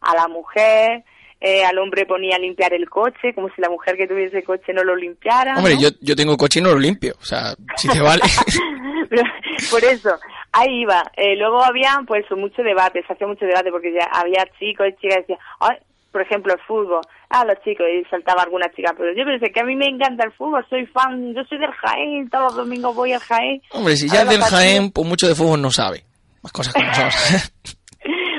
[SPEAKER 2] a la mujer, eh, al hombre ponía a limpiar el coche, como si la mujer que tuviese coche no lo limpiara.
[SPEAKER 1] Hombre,
[SPEAKER 2] ¿no?
[SPEAKER 1] yo, yo tengo coche y no lo limpio, o sea, si te vale.
[SPEAKER 2] Pero, por eso, ahí iba. Eh, luego había, pues, mucho debate, se hacía mucho debate porque ya había chicos y chicas que decían, "Ay", por ejemplo, el fútbol, ah, los chicos, y saltaba alguna chica, pero yo pensé que a mí me encanta el fútbol, soy fan, yo soy del Jaén, todos los domingos voy al Jaén.
[SPEAKER 1] Hombre, si
[SPEAKER 2] A
[SPEAKER 1] ya es del
[SPEAKER 2] partidos.
[SPEAKER 1] Jaén, pues mucho de fútbol no sabe. Más cosas como son.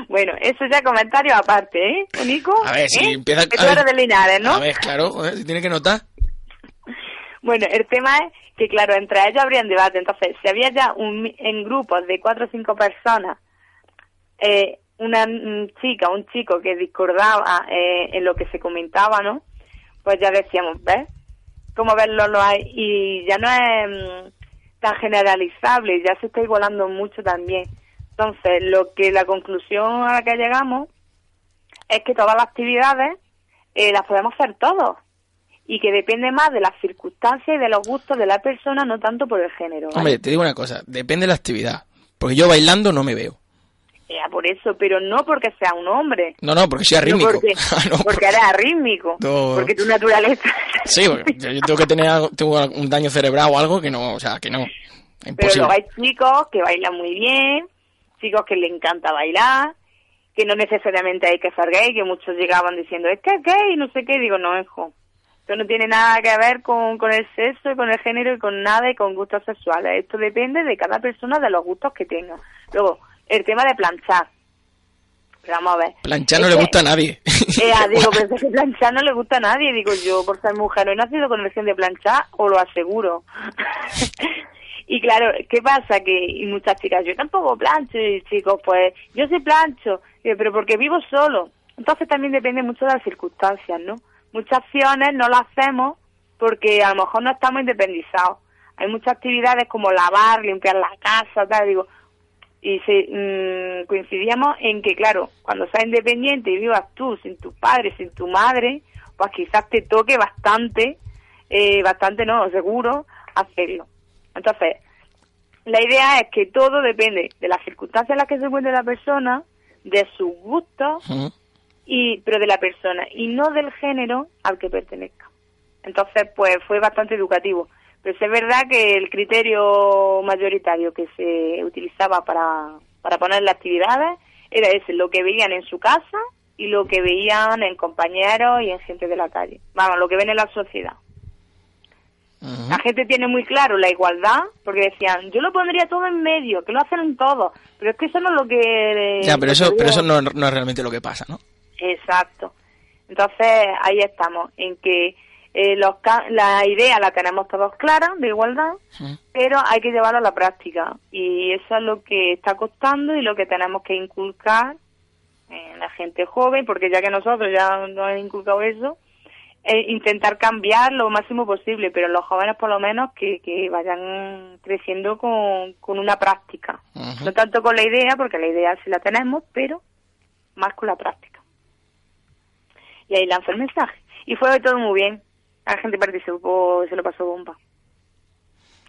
[SPEAKER 2] Bueno, eso ya comentarios aparte, ¿eh, Nico?
[SPEAKER 1] A ver, si
[SPEAKER 2] ¿Eh?
[SPEAKER 1] empieza-
[SPEAKER 2] Que
[SPEAKER 1] a
[SPEAKER 2] tú
[SPEAKER 1] ver.
[SPEAKER 2] eres de Linares, ¿no?
[SPEAKER 1] A ver, claro, si tiene que notar.
[SPEAKER 2] Bueno, el tema es que, claro, entre ellos habrían debate. Entonces, si había ya un, en grupos de cuatro o cinco personas eh, una mm, chica, un chico que discordaba eh, en lo que se comentaba, ¿no? Pues ya decíamos, ¿ves? Cómo verlo lo hay. Y ya no es mm, tan generalizable, ya se está igualando mucho también. Entonces, lo que la conclusión a la que llegamos es que todas las actividades eh, las podemos hacer todos y que depende más de las circunstancias y de los gustos de la persona, no tanto por el género. ¿vale?
[SPEAKER 1] Hombre, te digo una cosa, depende de la actividad. Porque yo bailando no me veo.
[SPEAKER 2] Ya, por eso, pero no porque sea un hombre.
[SPEAKER 1] No, no, porque
[SPEAKER 2] No
[SPEAKER 1] arrítmico.
[SPEAKER 2] porque,
[SPEAKER 1] Ah, no,
[SPEAKER 2] porque eres arrítmico.
[SPEAKER 1] No.
[SPEAKER 2] Porque tu naturaleza.
[SPEAKER 1] Sí, porque yo tengo que tener algo- tengo un daño cerebral o algo que no, o sea, que no.
[SPEAKER 2] Pero luego hay chicos que bailan muy bien, chicos que le encanta bailar, que no necesariamente hay que ser gay, que muchos llegaban diciendo, es que es gay, no sé qué. Digo, no, hijo. Esto no tiene nada que ver con, con el sexo y con el género y con nada y con gustos sexuales. Esto depende de cada persona, de los gustos que tenga. Luego, el tema de planchar. Pero vamos a ver.
[SPEAKER 1] Planchar no
[SPEAKER 2] Es
[SPEAKER 1] le
[SPEAKER 2] que-
[SPEAKER 1] gusta a nadie.
[SPEAKER 2] Eh, ah, digo, pero es que planchar no le gusta a nadie. Digo, yo por ser mujer no he nacido con el gen de planchar, o lo aseguro. y claro, ¿qué pasa? Que y muchas chicas, yo tampoco plancho, y chicos, pues yo sí plancho, pero porque vivo solo. Entonces también depende mucho de las circunstancias, ¿no? Muchas acciones no las hacemos porque a lo mejor no estamos independizados. Hay muchas actividades como lavar, limpiar la casa, tal, digo, y se, mm, coincidíamos en que, claro, cuando seas independiente y vivas tú sin tu padre, sin tu madre, pues quizás te toque bastante, eh, bastante no, seguro, hacerlo. Entonces, la idea es que todo depende de las circunstancias en las que se encuentre la persona, de sus gustos. Y pero de la persona, y no del género al que pertenezca. Entonces, pues fue bastante educativo. Pero es verdad que el criterio mayoritario que se utilizaba para, para poner las actividades era ese, lo que veían en su casa y lo que veían en compañeros y en gente de la calle. Vamos, lo que ven en la sociedad. La gente tiene muy claro la igualdad, porque decían, yo lo pondría todo en medio, que lo hacen todos, pero es que eso no es lo que...
[SPEAKER 1] Ya, pero eso, pero eso no, no es realmente lo que pasa, ¿no?
[SPEAKER 2] Exacto. Entonces, ahí estamos, en que eh, los la idea la tenemos todos clara, de igualdad, pero hay que llevarlo a la práctica. Y eso es lo que está costando y lo que tenemos que inculcar en la gente joven, porque ya que nosotros ya nos han inculcado eso, eh, intentar cambiar lo máximo posible, pero los jóvenes por lo menos que, que vayan creciendo con, con una práctica. No tanto con la idea, porque la idea sí la tenemos, pero más con la práctica. Y ahí lanzó el mensaje. Y fue todo muy bien. La gente participó, se lo pasó bomba.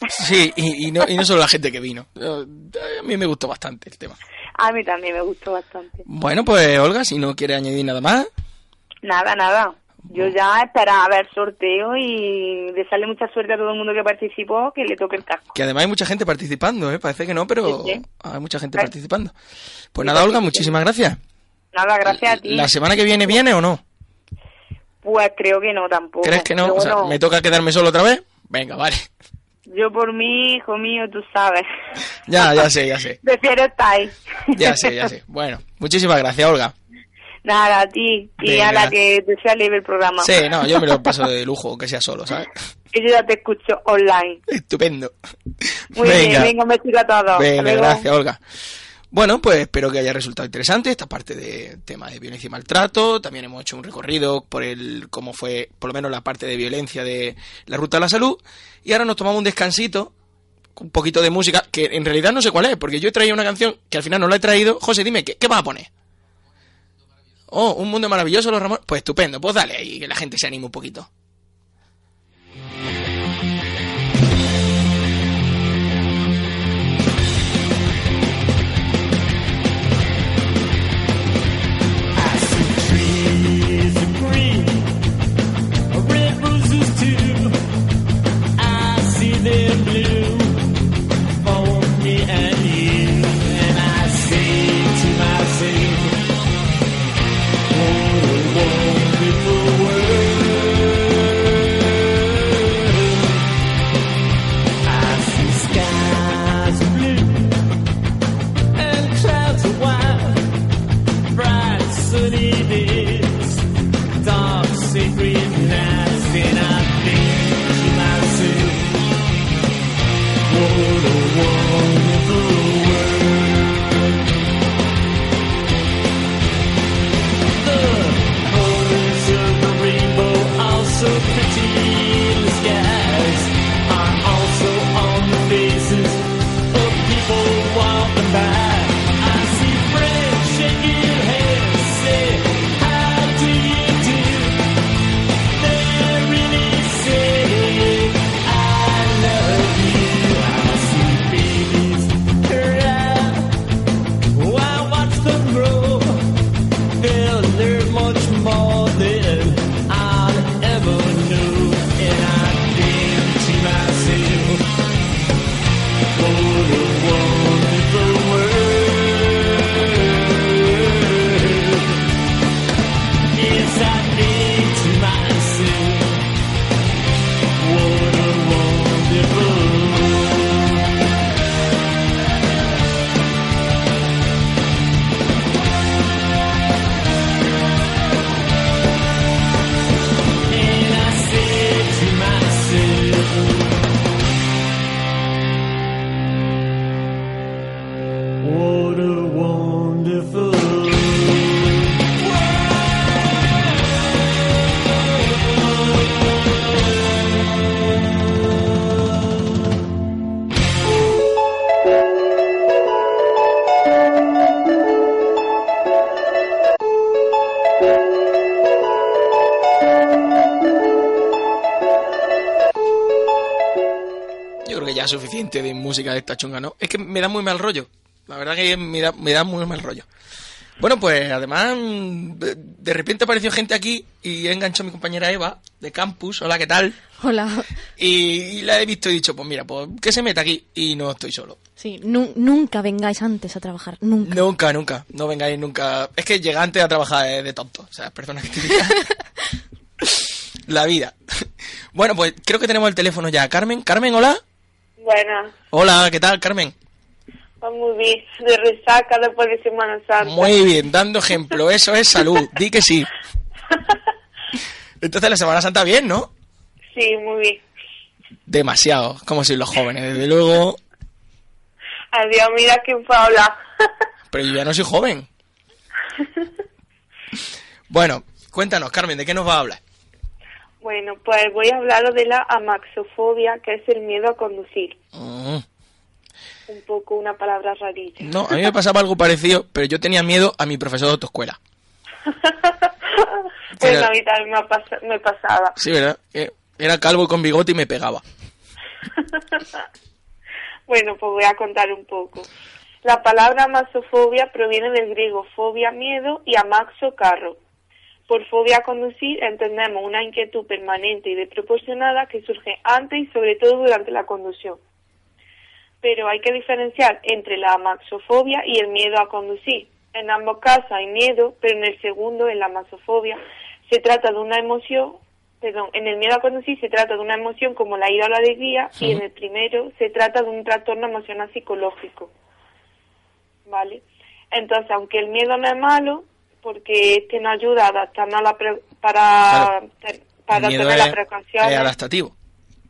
[SPEAKER 1] Sí, y, y no, y no solo la gente que vino. Yo- A mí me gustó bastante el tema.
[SPEAKER 2] A mí también me gustó bastante.
[SPEAKER 1] Bueno, pues Olga, si no quiere añadir nada más,
[SPEAKER 2] Nada, nada. Yo ya esperaba ver sorteo y desearle mucha suerte a todo el mundo que participó, que le toque el casco.
[SPEAKER 1] que además hay mucha gente participando, ¿eh? Parece que no, pero
[SPEAKER 2] Sí, sí.
[SPEAKER 1] hay mucha gente
[SPEAKER 2] Eh.
[SPEAKER 1] participando. Pues nada, Olga, muchísimas gracias.
[SPEAKER 2] Nada, gracias a ti.
[SPEAKER 1] ¿La semana que viene viene o no?
[SPEAKER 2] Pues creo que no tampoco.
[SPEAKER 1] ¿Crees que no? O sea, ¿me toca quedarme solo otra vez? Venga, vale.
[SPEAKER 2] Yo por mí, hijo mío, tú sabes.
[SPEAKER 1] Ya, ya sé, ya sé.
[SPEAKER 2] Prefiero estar ahí.
[SPEAKER 1] Ya sé, ya sé. Bueno, muchísimas gracias, Olga.
[SPEAKER 2] Nada, a ti. Y
[SPEAKER 1] Venga.
[SPEAKER 2] a la que te sea libre el programa.
[SPEAKER 1] Sí, no, yo me lo paso de lujo, que sea solo, ¿sabes?
[SPEAKER 2] Que yo ya te escucho online.
[SPEAKER 1] Estupendo.
[SPEAKER 2] Muy bien, venga, un besito a todos.
[SPEAKER 1] Venga, gracias, Olga. Bueno, pues espero que haya resultado interesante esta parte de tema de violencia y maltrato. También hemos hecho un recorrido por el cómo fue, por lo menos, la parte de violencia de la ruta a la salud. Y ahora nos tomamos un descansito, un poquito de música, que en realidad no sé cuál es, porque yo he traído una canción que al final no la he traído. José, dime, ¿qué, qué vas a poner? Oh, un mundo maravilloso, los Ramones. Pues estupendo, pues dale ahí, que la gente se anime un poquito. Ya suficiente de música de esta chunga, ¿no? Es que me da muy mal rollo. La verdad que me da, me da muy mal rollo. Bueno, pues además, de, de repente apareció gente aquí y he enganchado a mi compañera Eva, de campus. Hola, ¿qué tal?
[SPEAKER 3] Hola.
[SPEAKER 1] Y, y la he visto y he dicho, pues mira, pues que se meta aquí y no estoy solo.
[SPEAKER 3] Sí, nu- nunca vengáis antes a trabajar, nunca.
[SPEAKER 1] Nunca, nunca. No vengáis nunca. Es que llegar antes a trabajar es de tonto. O sea, personas que típicas. La vida. Bueno, pues creo que tenemos el teléfono ya. Carmen, Carmen, hola.
[SPEAKER 2] Buenas,
[SPEAKER 1] Hola, ¿qué tal, Carmen?
[SPEAKER 2] muy bien. De resaca después de Semana Santa.
[SPEAKER 1] Muy bien, dando ejemplo. Eso es salud. Di que sí. Entonces la Semana Santa bien, ¿no?
[SPEAKER 2] Sí, muy bien.
[SPEAKER 1] Demasiado. Como si los jóvenes, desde luego.
[SPEAKER 2] Adiós, mira quién fue a hablar.
[SPEAKER 1] Pero yo ya no soy joven. Bueno, cuéntanos, Carmen, ¿de qué nos va a hablar?
[SPEAKER 4] Bueno, pues voy a hablaros de la amaxofobia, que es el miedo a conducir.
[SPEAKER 1] Mm.
[SPEAKER 4] Un poco una palabra rarilla.
[SPEAKER 1] No, a mí me pasaba algo parecido, pero yo tenía miedo a mi profesor de autoescuela. Era-
[SPEAKER 4] a mí también me, me pasaba.
[SPEAKER 1] Sí, ¿verdad? Que Era calvo y con bigote y me pegaba.
[SPEAKER 4] Bueno, pues voy a contar un poco. La palabra amasofobia proviene del griego fobia, miedo, y amaxo, carro. Por fobia a conducir entendemos una inquietud permanente y desproporcionada que surge antes y sobre todo durante la conducción. Pero hay que diferenciar entre la amaxofobia y el miedo a conducir. En ambos casos hay miedo, pero en el segundo, en la amasofobia, se trata de una emoción, perdón, en el miedo a conducir se trata de una emoción como la ira o la alegría y en el primero se trata de un trastorno emocional psicológico. ¿Vale? Entonces, aunque el miedo no es malo, porque este nos ayuda a adaptarnos a la pre- para,
[SPEAKER 1] Claro.
[SPEAKER 4] te- para tener
[SPEAKER 1] es,
[SPEAKER 4] las precauciones.
[SPEAKER 1] es adaptativo.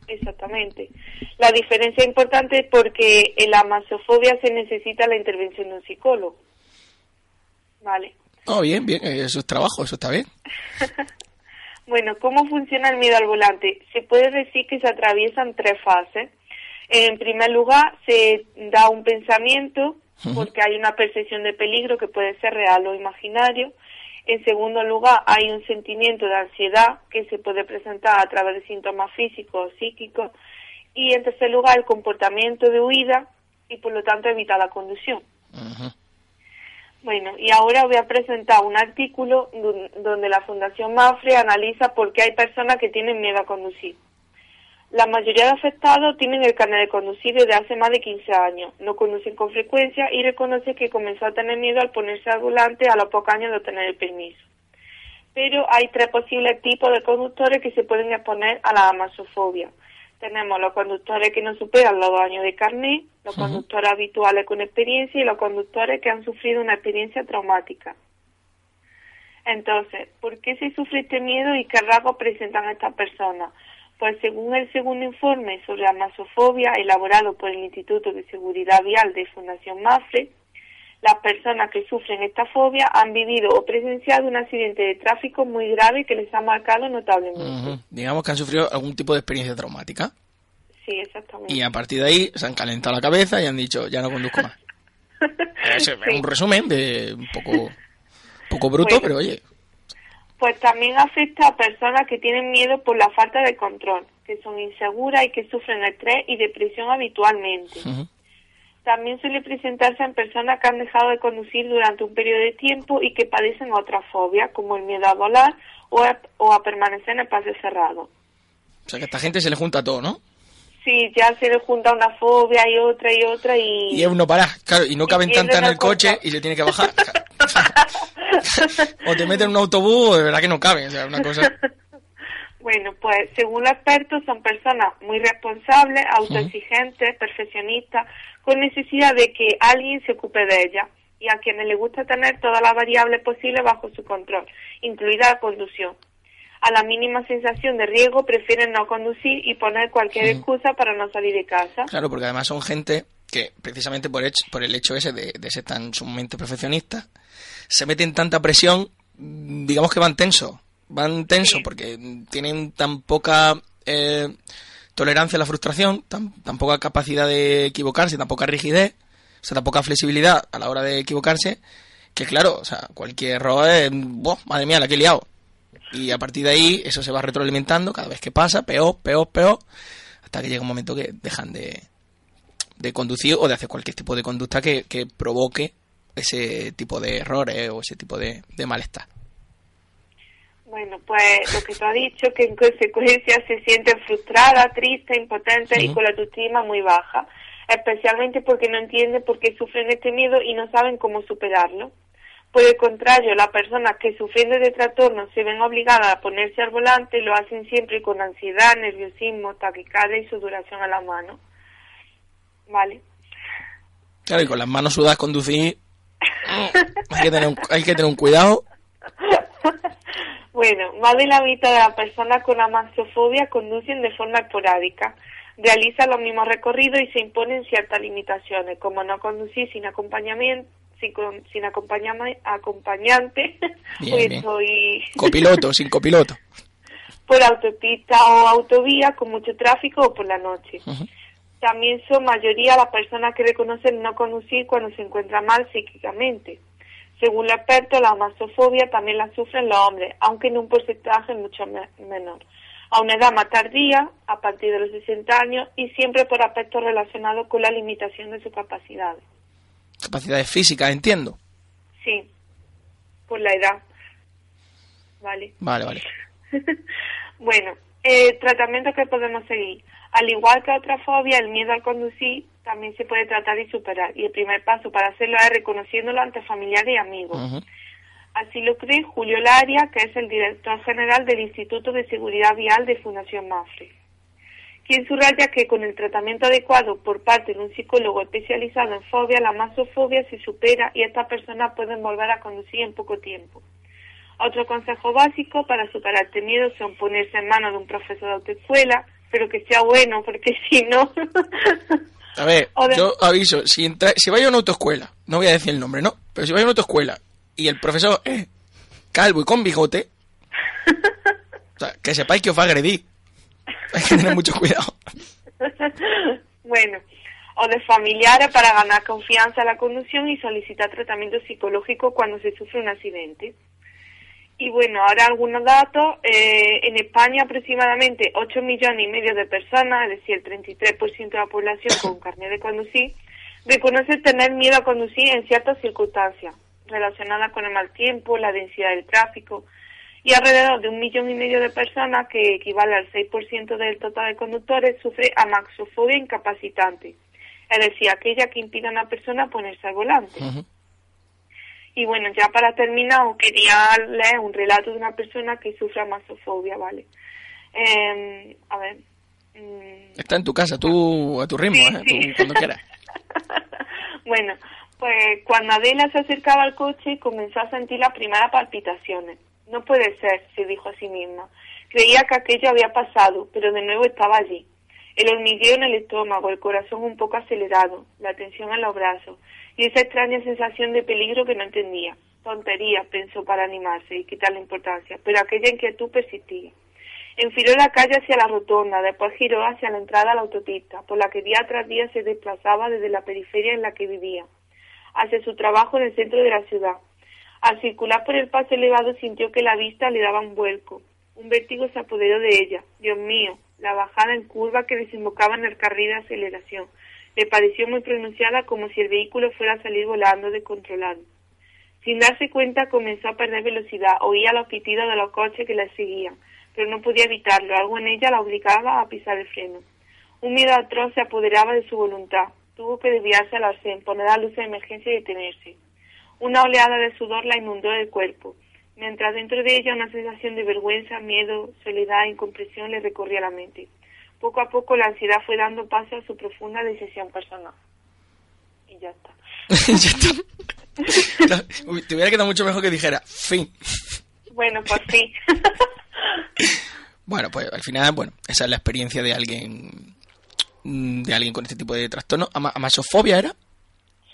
[SPEAKER 4] Exactamente. La diferencia importante es porque en la amasofobia se necesita la intervención de un psicólogo. ¿Vale?
[SPEAKER 1] Oh, bien, bien, eso es trabajo, eso está bien.
[SPEAKER 4] Bueno, ¿cómo funciona el miedo al volante? Se puede decir que se atraviesan tres fases. En primer lugar, se da un pensamiento porque hay una percepción de peligro que puede ser real o imaginario. En segundo lugar, hay un sentimiento de ansiedad que se puede presentar a través de síntomas físicos o psíquicos. Y en tercer lugar, el comportamiento de huida y por lo tanto evitar la conducción. Bueno, y ahora voy a presentar un artículo donde la Fundación Mafre analiza por qué hay personas que tienen miedo a conducir. La mayoría de afectados tienen el carnet de conducir desde hace más de 15 años, no conducen con frecuencia y reconoce que comenzó a tener miedo al ponerse al volante a los pocos años de obtener el permiso. Pero hay tres posibles tipos de conductores que se pueden exponer a la amasofobia. Tenemos los conductores que no superan los dos años de carnet, los conductores habituales con experiencia y los conductores que han sufrido una experiencia traumática. Entonces, ¿por qué se sufre este miedo y qué rasgos presentan estas personas? Pues según el segundo informe sobre la masofobia elaborado por el Instituto de Seguridad Vial de Fundación Mafre, las personas que sufren esta fobia han vivido o presenciado un accidente de tráfico muy grave que les ha marcado notablemente.
[SPEAKER 1] Digamos que han sufrido algún tipo de experiencia traumática.
[SPEAKER 4] Sí, exactamente.
[SPEAKER 1] Y a partir de ahí se han calentado la cabeza y han dicho, ya no conduzco más. Es
[SPEAKER 4] Sí.
[SPEAKER 1] un resumen de un poco, poco bruto,
[SPEAKER 4] Bueno.
[SPEAKER 1] pero oye.
[SPEAKER 4] Pues también afecta a personas que tienen miedo por la falta de control, que son inseguras y que sufren estrés y depresión habitualmente. También suele presentarse en personas que han dejado de conducir durante un periodo de tiempo y que padecen otra fobia, como el miedo a volar o a, o a permanecer en espacios cerrados.
[SPEAKER 1] O sea que a esta gente se le junta todo, ¿no?
[SPEAKER 4] Sí, ya se le junta una fobia y otra y otra y...
[SPEAKER 1] Y es uno para, claro, y no caben tantas en el coche
[SPEAKER 4] cosa.
[SPEAKER 1] y se tiene que bajar. o te meten en un autobús o de verdad que no caben, o sea, una cosa...
[SPEAKER 4] Bueno, pues según los expertos son personas muy responsables, autoexigentes, perfeccionistas, con necesidad de que alguien se ocupe de ellas y a quienes les gusta tener todas las variables posibles bajo su control, incluida la conducción. A la mínima sensación de riesgo prefieren no conducir y poner cualquier excusa para no salir de casa.
[SPEAKER 1] Claro, porque además son gente que precisamente por, hecho- por el hecho ese de, de ser tan sumamente perfeccionistas, se meten tanta presión, mm, digamos que van tensos. Van tensos
[SPEAKER 4] Sí.
[SPEAKER 1] porque tienen tan poca eh, tolerancia a la frustración, tan, tan poca capacidad de equivocarse, tan poca rigidez, o sea, tan poca flexibilidad a la hora de equivocarse, que claro, o sea, cualquier error es, ¡buah! madre mía, la que he liado. Y a partir de ahí eso se va retroalimentando cada vez que pasa, peor, peor, peor, hasta que llega un momento que dejan de, de conducir o de hacer cualquier tipo de conducta que, que provoque ese tipo de errores o ese tipo de, de malestar.
[SPEAKER 4] Bueno, pues lo que tú has dicho, que en consecuencia se sienten frustradas, tristes, impotentes y con la autoestima muy baja, especialmente porque no entienden por qué sufren este miedo y no saben cómo superarlo. Por el contrario, las personas que sufriendo de trastorno se ven obligadas a ponerse al volante lo hacen siempre con ansiedad, nerviosismo, taquicardia y sudoración a la mano. ¿Vale?
[SPEAKER 1] Claro, y con las manos sudadas conducir hay que tener un, hay que tener un cuidado.
[SPEAKER 4] Bueno, más de la mitad de las personas con amaxofobia conducen de forma esporádica. Realizan los mismos recorridos y se imponen ciertas limitaciones, como no conducir sin acompañamiento, sin, acompañante.
[SPEAKER 1] Bien,
[SPEAKER 4] Hoy
[SPEAKER 1] bien.
[SPEAKER 4] estoy-
[SPEAKER 1] Copiloto, sin copiloto.
[SPEAKER 4] por autopista o autovía con mucho tráfico o por la noche. También son mayoría las personas que reconocen no conducir cuando se encuentran mal psíquicamente. Según los expertos, la masofobia también la sufren los hombres, aunque en un porcentaje mucho me- menor. A una edad más tardía, a partir de los 60 años, y siempre por aspectos relacionados con la limitación de sus capacidades.
[SPEAKER 1] Capacidades físicas, entiendo.
[SPEAKER 4] Sí, por la edad. Vale.
[SPEAKER 1] Vale, vale.
[SPEAKER 4] bueno, eh, tratamiento que podemos seguir. Al igual que otra fobia, el miedo al conducir también se puede tratar y superar. Y el primer paso para hacerlo es reconociéndolo ante familiares y amigos. Así lo cree Julio Laria, que es el director general del Instituto de Seguridad Vial de Fundación Mafre, quien subraya que con el tratamiento adecuado por parte de un psicólogo especializado en fobia, la masofobia se supera y estas personas pueden volver a conducir en poco tiempo. Otro consejo básico para superar este miedo son ponerse en manos de un profesor de autoescuela, pero que sea bueno, porque si no...
[SPEAKER 1] A ver,
[SPEAKER 4] de-
[SPEAKER 1] yo aviso, si, entra, si vais a una autoescuela, no voy a decir el nombre, ¿no? Pero si vais a una autoescuela y el profesor es calvo y con bigote, o sea, que sepáis que os va a agredir. Hay que tener mucho cuidado.
[SPEAKER 4] bueno, o de familiares para ganar confianza en la conducción y solicitar tratamiento psicológico cuando se sufre un accidente. Y bueno, ahora algunos datos. Eh, en España aproximadamente 8 millones y medio de personas, es decir, el 33% de la población con carnet de conducir, reconoce tener miedo a conducir en ciertas circunstancias relacionadas con el mal tiempo, la densidad del tráfico, y alrededor de un millón y medio de personas, que equivale al 6% del total de conductores, sufre amaxofobia incapacitante, es decir, aquella que impide a una persona ponerse al volante. Y bueno, ya para terminar, os quería leer un relato de una persona que sufre amaxofobia, ¿vale? Eh, a ver. mm,
[SPEAKER 1] Está en tu casa, tú a tu ritmo,
[SPEAKER 4] Sí,
[SPEAKER 1] ¿eh?
[SPEAKER 4] sí.
[SPEAKER 1] Tú cuando quieras.
[SPEAKER 4] bueno, pues cuando Adela se acercaba al coche comenzó a sentir las primeras palpitaciones. No puede ser, se dijo a sí misma. Creía que aquello había pasado, pero de nuevo estaba allí. El hormigueo en el estómago, el corazón un poco acelerado, la tensión en los brazos y esa extraña sensación de peligro que no entendía. Tontería, pensó para animarse y quitarle importancia, pero aquella inquietud persistía. Enfiló la calle hacia la rotonda, después giró hacia la entrada a la autopista, por la que día tras día se desplazaba desde la periferia en la que vivía, hacia su trabajo en el centro de la ciudad. Al circular por el paso elevado sintió que la vista le daba un vuelco. Un vértigo se apoderó de ella. Dios mío, la bajada en curva que desembocaba en el carril de aceleración. Le pareció muy pronunciada como si el vehículo fuera a salir volando descontrolado. Sin darse cuenta comenzó a perder velocidad, oía los pitidos de los coches que la seguían, pero no podía evitarlo, algo en ella la obligaba a pisar el freno. Un miedo atroz se apoderaba de su voluntad, tuvo que desviarse al arcén, poner la luz de emergencia y detenerse. Una oleada de sudor la inundó el cuerpo, mientras dentro de ella una sensación de vergüenza, miedo, soledad e incompresión le recorría la mente. Poco a poco la ansiedad fue dando paso a su profunda decisión personal. Y ya está.
[SPEAKER 1] Ya está. Uy, te hubiera quedado mucho mejor que dijera fin.
[SPEAKER 4] Bueno, pues sí.
[SPEAKER 1] Bueno, pues al final, bueno, esa es la experiencia de alguien mm, de alguien con este tipo de trastorno. Ama- ¿Amasofobia era?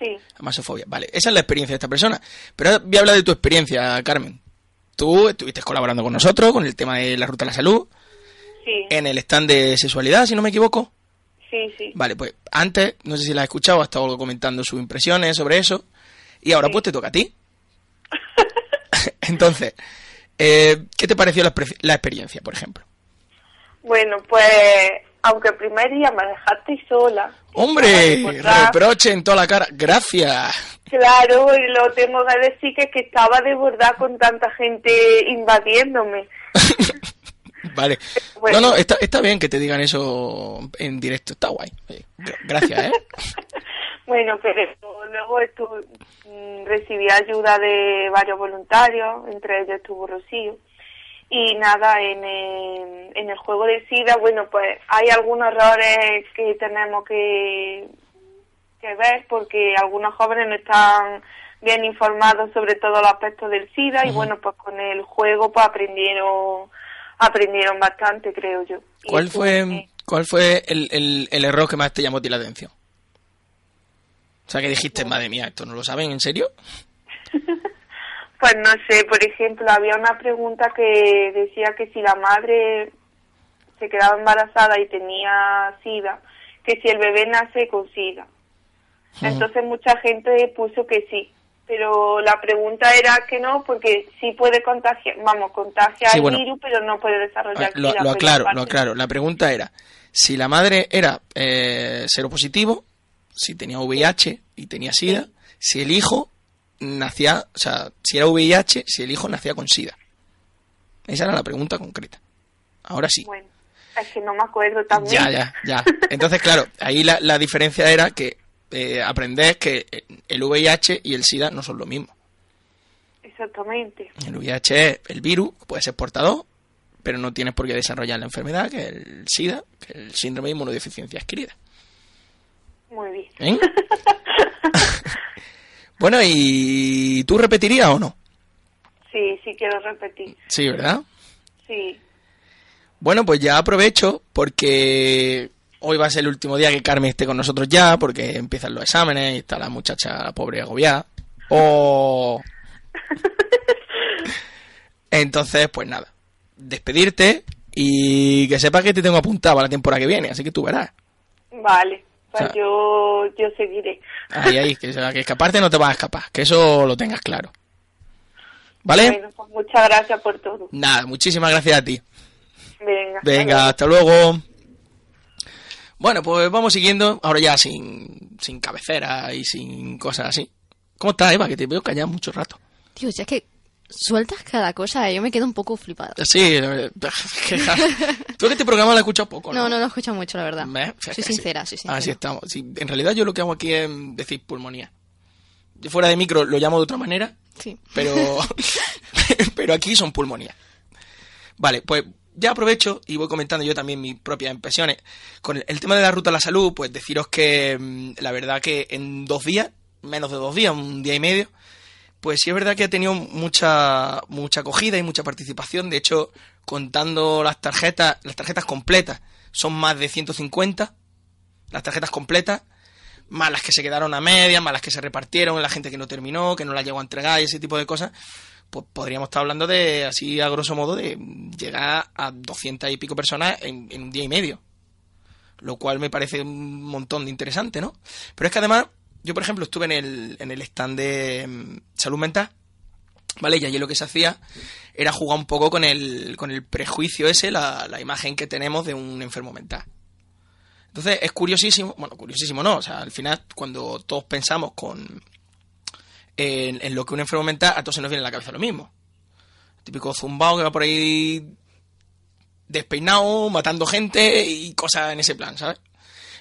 [SPEAKER 4] Sí.
[SPEAKER 1] Amasofobia, vale. Esa es la experiencia de esta persona. Pero voy a hablar de tu experiencia, Carmen. Tú estuviste colaborando con nosotros con el tema de la ruta a la salud,
[SPEAKER 4] Sí,
[SPEAKER 1] en el stand de sexualidad, si no me equivoco.
[SPEAKER 4] sí, sí.
[SPEAKER 1] Vale, pues antes, no sé si la has escuchado, ha estado comentando sus impresiones sobre eso. Y ahora
[SPEAKER 4] Sí.
[SPEAKER 1] pues te toca a ti. Entonces, eh, ¿qué te pareció la, la experiencia, por ejemplo?
[SPEAKER 4] Bueno, pues, aunque el primer día me dejaste sola.
[SPEAKER 1] ¡Hombre!
[SPEAKER 4] desbordada,
[SPEAKER 1] Reproche en toda la cara. Gracias.
[SPEAKER 4] Claro, y lo tengo que decir que, que estaba desbordada con tanta gente invadiéndome.
[SPEAKER 1] Vale.
[SPEAKER 4] Bueno.
[SPEAKER 1] No, no, está, está bien que te digan eso en directo. Está guay. Gracias, ¿eh?
[SPEAKER 4] Bueno, pero luego estu- mm, recibí ayuda de varios voluntarios, entre ellos estuvo Rocío. Y nada, en el, en el juego de SIDA, bueno, pues hay algunos errores que tenemos que, que ver porque algunos jóvenes no están bien informados sobre todos los aspectos del SIDA y bueno, pues con el juego pues aprendieron aprendieron bastante, creo yo.
[SPEAKER 1] ¿Cuál fue, cuál fue el, el, el error que más te llamó a ti la atención? O sea, que dijiste, madre mía, ¿esto no lo saben en serio?
[SPEAKER 4] Pues no sé, por ejemplo, había una pregunta que decía que si la madre se quedaba embarazada y tenía SIDA, que si el bebé nace con SIDA. Entonces mucha gente puso que sí, pero la pregunta era que no, porque sí puede contagiar, vamos, contagia
[SPEAKER 1] Sí,
[SPEAKER 4] el
[SPEAKER 1] bueno.
[SPEAKER 4] virus, pero no puede desarrollar
[SPEAKER 1] lo,
[SPEAKER 4] SIDA.
[SPEAKER 1] lo aclaro, lo aclaro. La pregunta era si la madre era eh, seropositivo, si tenía VIH y tenía SIDA, si el hijo nacía, o sea, si era VIH, si el hijo nacía con SIDA. Esa era la pregunta concreta. Ahora sí.
[SPEAKER 4] Bueno, es que no me acuerdo también.
[SPEAKER 1] Ya, ya, ya. Entonces, claro, ahí la, la diferencia era que eh, aprendés que el VIH y el SIDA no son lo mismo.
[SPEAKER 4] Exactamente.
[SPEAKER 1] El VIH es el virus, puede ser portador, pero no tienes por qué desarrollar la enfermedad, que es el SIDA, que es el síndrome de inmunodeficiencia adquirida.
[SPEAKER 4] Muy bien.
[SPEAKER 1] ¿Eh? Bueno, ¿y tú repetirías o no?
[SPEAKER 4] sí, sí quiero repetir.
[SPEAKER 1] Sí, ¿verdad?
[SPEAKER 4] Sí.
[SPEAKER 1] Bueno, pues ya aprovecho porque hoy va a ser el último día que Carmen esté con nosotros ya, porque empiezan los exámenes y está la muchacha la pobre agobiada. O... Entonces, pues nada, despedirte y que sepas que te tengo apuntado para la temporada que viene, así que tú verás.
[SPEAKER 4] Vale, pues
[SPEAKER 1] O sea-
[SPEAKER 4] yo, yo seguiré.
[SPEAKER 1] Ahí, ahí, que, que escaparte no te vas a escapar, que eso lo tengas claro. ¿Vale?
[SPEAKER 4] Bueno, pues muchas gracias por todo.
[SPEAKER 1] Nada, muchísimas gracias a ti.
[SPEAKER 4] Venga.
[SPEAKER 1] Venga, hasta luego. Bueno, pues vamos siguiendo, ahora ya sin, sin cabecera y sin cosas así. ¿Cómo estás, Eva? Que te veo callada mucho rato.
[SPEAKER 3] Tío, si es que sueltas cada cosa, yo me quedo un poco flipada.
[SPEAKER 1] Sí, eh, tú que este programa lo has escuchado poco, ¿no?
[SPEAKER 3] No, no lo escucho mucho, la verdad. Soy sincera, soy sincera.
[SPEAKER 1] Así estamos. Sí, en realidad yo lo que hago aquí es decir pulmonía. Yo fuera de micro lo llamo de otra manera,
[SPEAKER 3] Sí.
[SPEAKER 1] pero, pero aquí son pulmonías. Vale, pues ya aprovecho y voy comentando yo también mis propias impresiones. Con el, el tema de la ruta a la salud, pues deciros que mm, la verdad que en dos días, menos de dos días, un día y medio, pues sí es verdad que ha tenido mucha, mucha acogida y mucha participación. De hecho, contando las tarjetas, las tarjetas completas, son más de 150, las tarjetas completas, más las que se quedaron a medias, más las que se repartieron, la gente que no terminó, que no la llegó a entregar y ese tipo de cosas, pues podríamos estar hablando de, así a grosso modo, de llegar a 200 y pico personas en, en un día y medio. Lo cual me parece un montón de interesante, ¿no? Pero es que además, yo por ejemplo estuve en el, en el stand de mm, salud mental, ¿vale? Y allí lo que se hacía era jugar un poco con el, con el prejuicio ese, la, la imagen que tenemos de un enfermo mental. Entonces es curiosísimo, bueno, curiosísimo no, o sea, al final cuando todos pensamos con en, en lo que un enfermo mental, a todos se nos viene a la cabeza lo mismo. Típico zumbao que va por ahí despeinado, matando gente y cosas en ese plan, ¿sabes?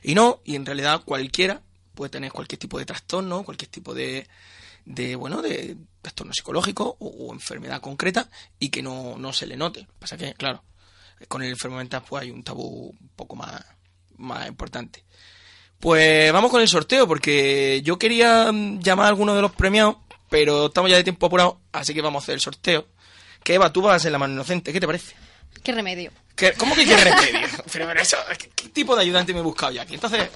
[SPEAKER 1] Y no, y en realidad cualquiera puede tener cualquier tipo de trastorno, cualquier tipo de, de bueno, de trastorno psicológico o, o enfermedad concreta y que no, no se le note. Pasa que, claro, con el enfermo mental pues hay un tabú un poco más, más importante. Pues vamos con el sorteo, porque yo quería mm, llamar a alguno de los premiados, pero estamos ya de tiempo apurado, así que vamos a hacer el sorteo. Que Eva, tú vas a ser la mano inocente, ¿qué te parece?
[SPEAKER 3] Qué remedio.
[SPEAKER 1] ¿Qué- ¿Cómo que quieres remedio? Pero, pero eso, ¿qué, qué tipo de ayudante me he buscado yo aquí? Entonces,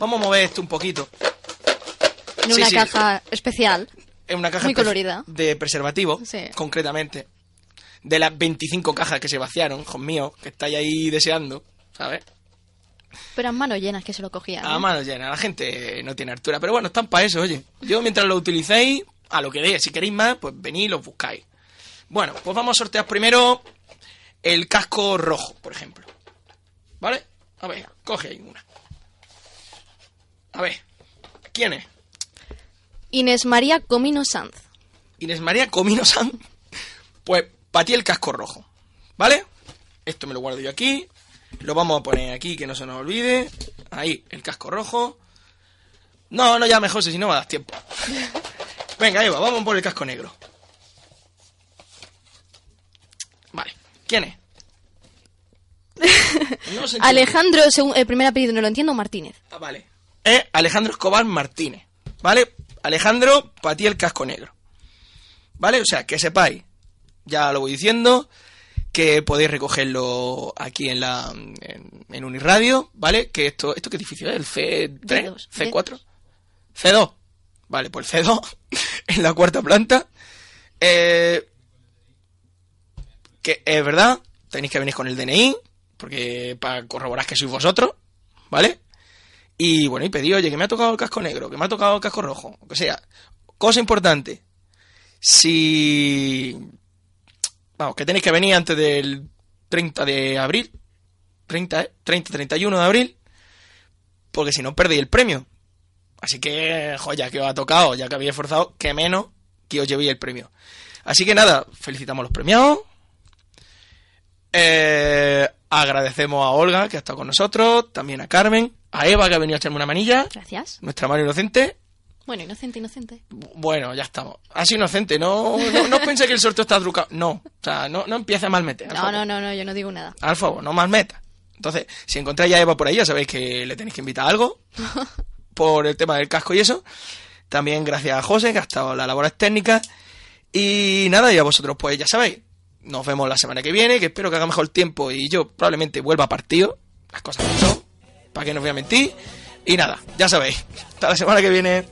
[SPEAKER 1] vamos a mover esto un poquito.
[SPEAKER 3] En
[SPEAKER 1] Sí,
[SPEAKER 3] una
[SPEAKER 1] sí.
[SPEAKER 3] caja especial.
[SPEAKER 1] En una caja
[SPEAKER 3] Muy colorida.
[SPEAKER 1] de preservativo,
[SPEAKER 3] Sí.
[SPEAKER 1] concretamente. De las 25 cajas que se vaciaron, hijos míos, que estáis ahí deseando, ¿sabes?
[SPEAKER 3] Pero en manos llenas que se lo cogían.
[SPEAKER 1] A
[SPEAKER 3] ¿no?
[SPEAKER 1] mano llena, la gente no tiene altura. Pero bueno, están para eso, oye. Yo mientras lo utilicéis, a lo que dé. Si queréis más, pues venid y los buscáis. Bueno, pues vamos a sortear primero el casco rojo, por ejemplo. ¿Vale? A ver, coge ahí una. A ver, ¿quién es?
[SPEAKER 3] Inés María Comino Sanz.
[SPEAKER 1] Inés María Comino San. Pues para ti el casco rojo. ¿Vale? Esto me lo guardo yo aquí. Lo vamos a poner aquí, que no se nos olvide. Ahí, el casco rojo. No, no llame José, si no me das tiempo. Venga, Eva, vamos por el casco negro. Vale, ¿quién es? No.
[SPEAKER 3] Alejandro, según el primer apellido no lo entiendo, Martínez.
[SPEAKER 1] Ah, vale. Es Alejandro Escobar Martínez. ¿Vale? Alejandro, para ti el casco negro. ¿Vale? O sea, que sepáis, ya lo voy diciendo, que podéis recogerlo aquí en la en, en Uniradio, ¿vale? Que esto, ¿esto qué edificio es? ¿El C3?
[SPEAKER 3] D2,
[SPEAKER 1] ¿C4? C2. Vale, pues C2, en la cuarta planta. Eh, que es verdad, tenéis que venir con el DNI, porque para corroborar que sois vosotros, ¿vale? Y bueno, y pedí, oye, que me ha tocado el casco negro, que me ha tocado el casco rojo, o sea. Cosa importante, si... Vamos, que tenéis que venir antes del 30 de abril, 30, ¿eh? 30, 31 de abril, porque si no perdéis el premio. Así que, joya, que os ha tocado, ya que habéis esforzado, que menos que os llevéis el premio. Así que nada, felicitamos a los premiados. Eh, agradecemos a Olga, que ha estado con nosotros, también a Carmen, a Eva, que ha venido a echarme una manilla,
[SPEAKER 3] Gracias.
[SPEAKER 1] nuestra mano inocente.
[SPEAKER 3] Bueno, inocente, inocente.
[SPEAKER 1] Bueno, ya estamos. Sido inocente, no, no, no pensé que el sorteo está trucado. No, o sea, no, no empiece a malmeter. al
[SPEAKER 3] No,
[SPEAKER 1] favor.
[SPEAKER 3] no, no, no, yo no digo nada.
[SPEAKER 1] Al favor, no malmeta. Entonces, si encontráis a Eva por ahí, ya sabéis que le tenéis que invitar a algo por el tema del casco y eso. También gracias a José, que ha estado en las labores técnicas. Y nada, y a vosotros, pues ya sabéis. Nos vemos la semana que viene, que espero que haga mejor tiempo y yo probablemente vuelva a partido. Las cosas como son. ¿Para que no voy a mentir? Y nada, ya sabéis. Hasta la semana que viene.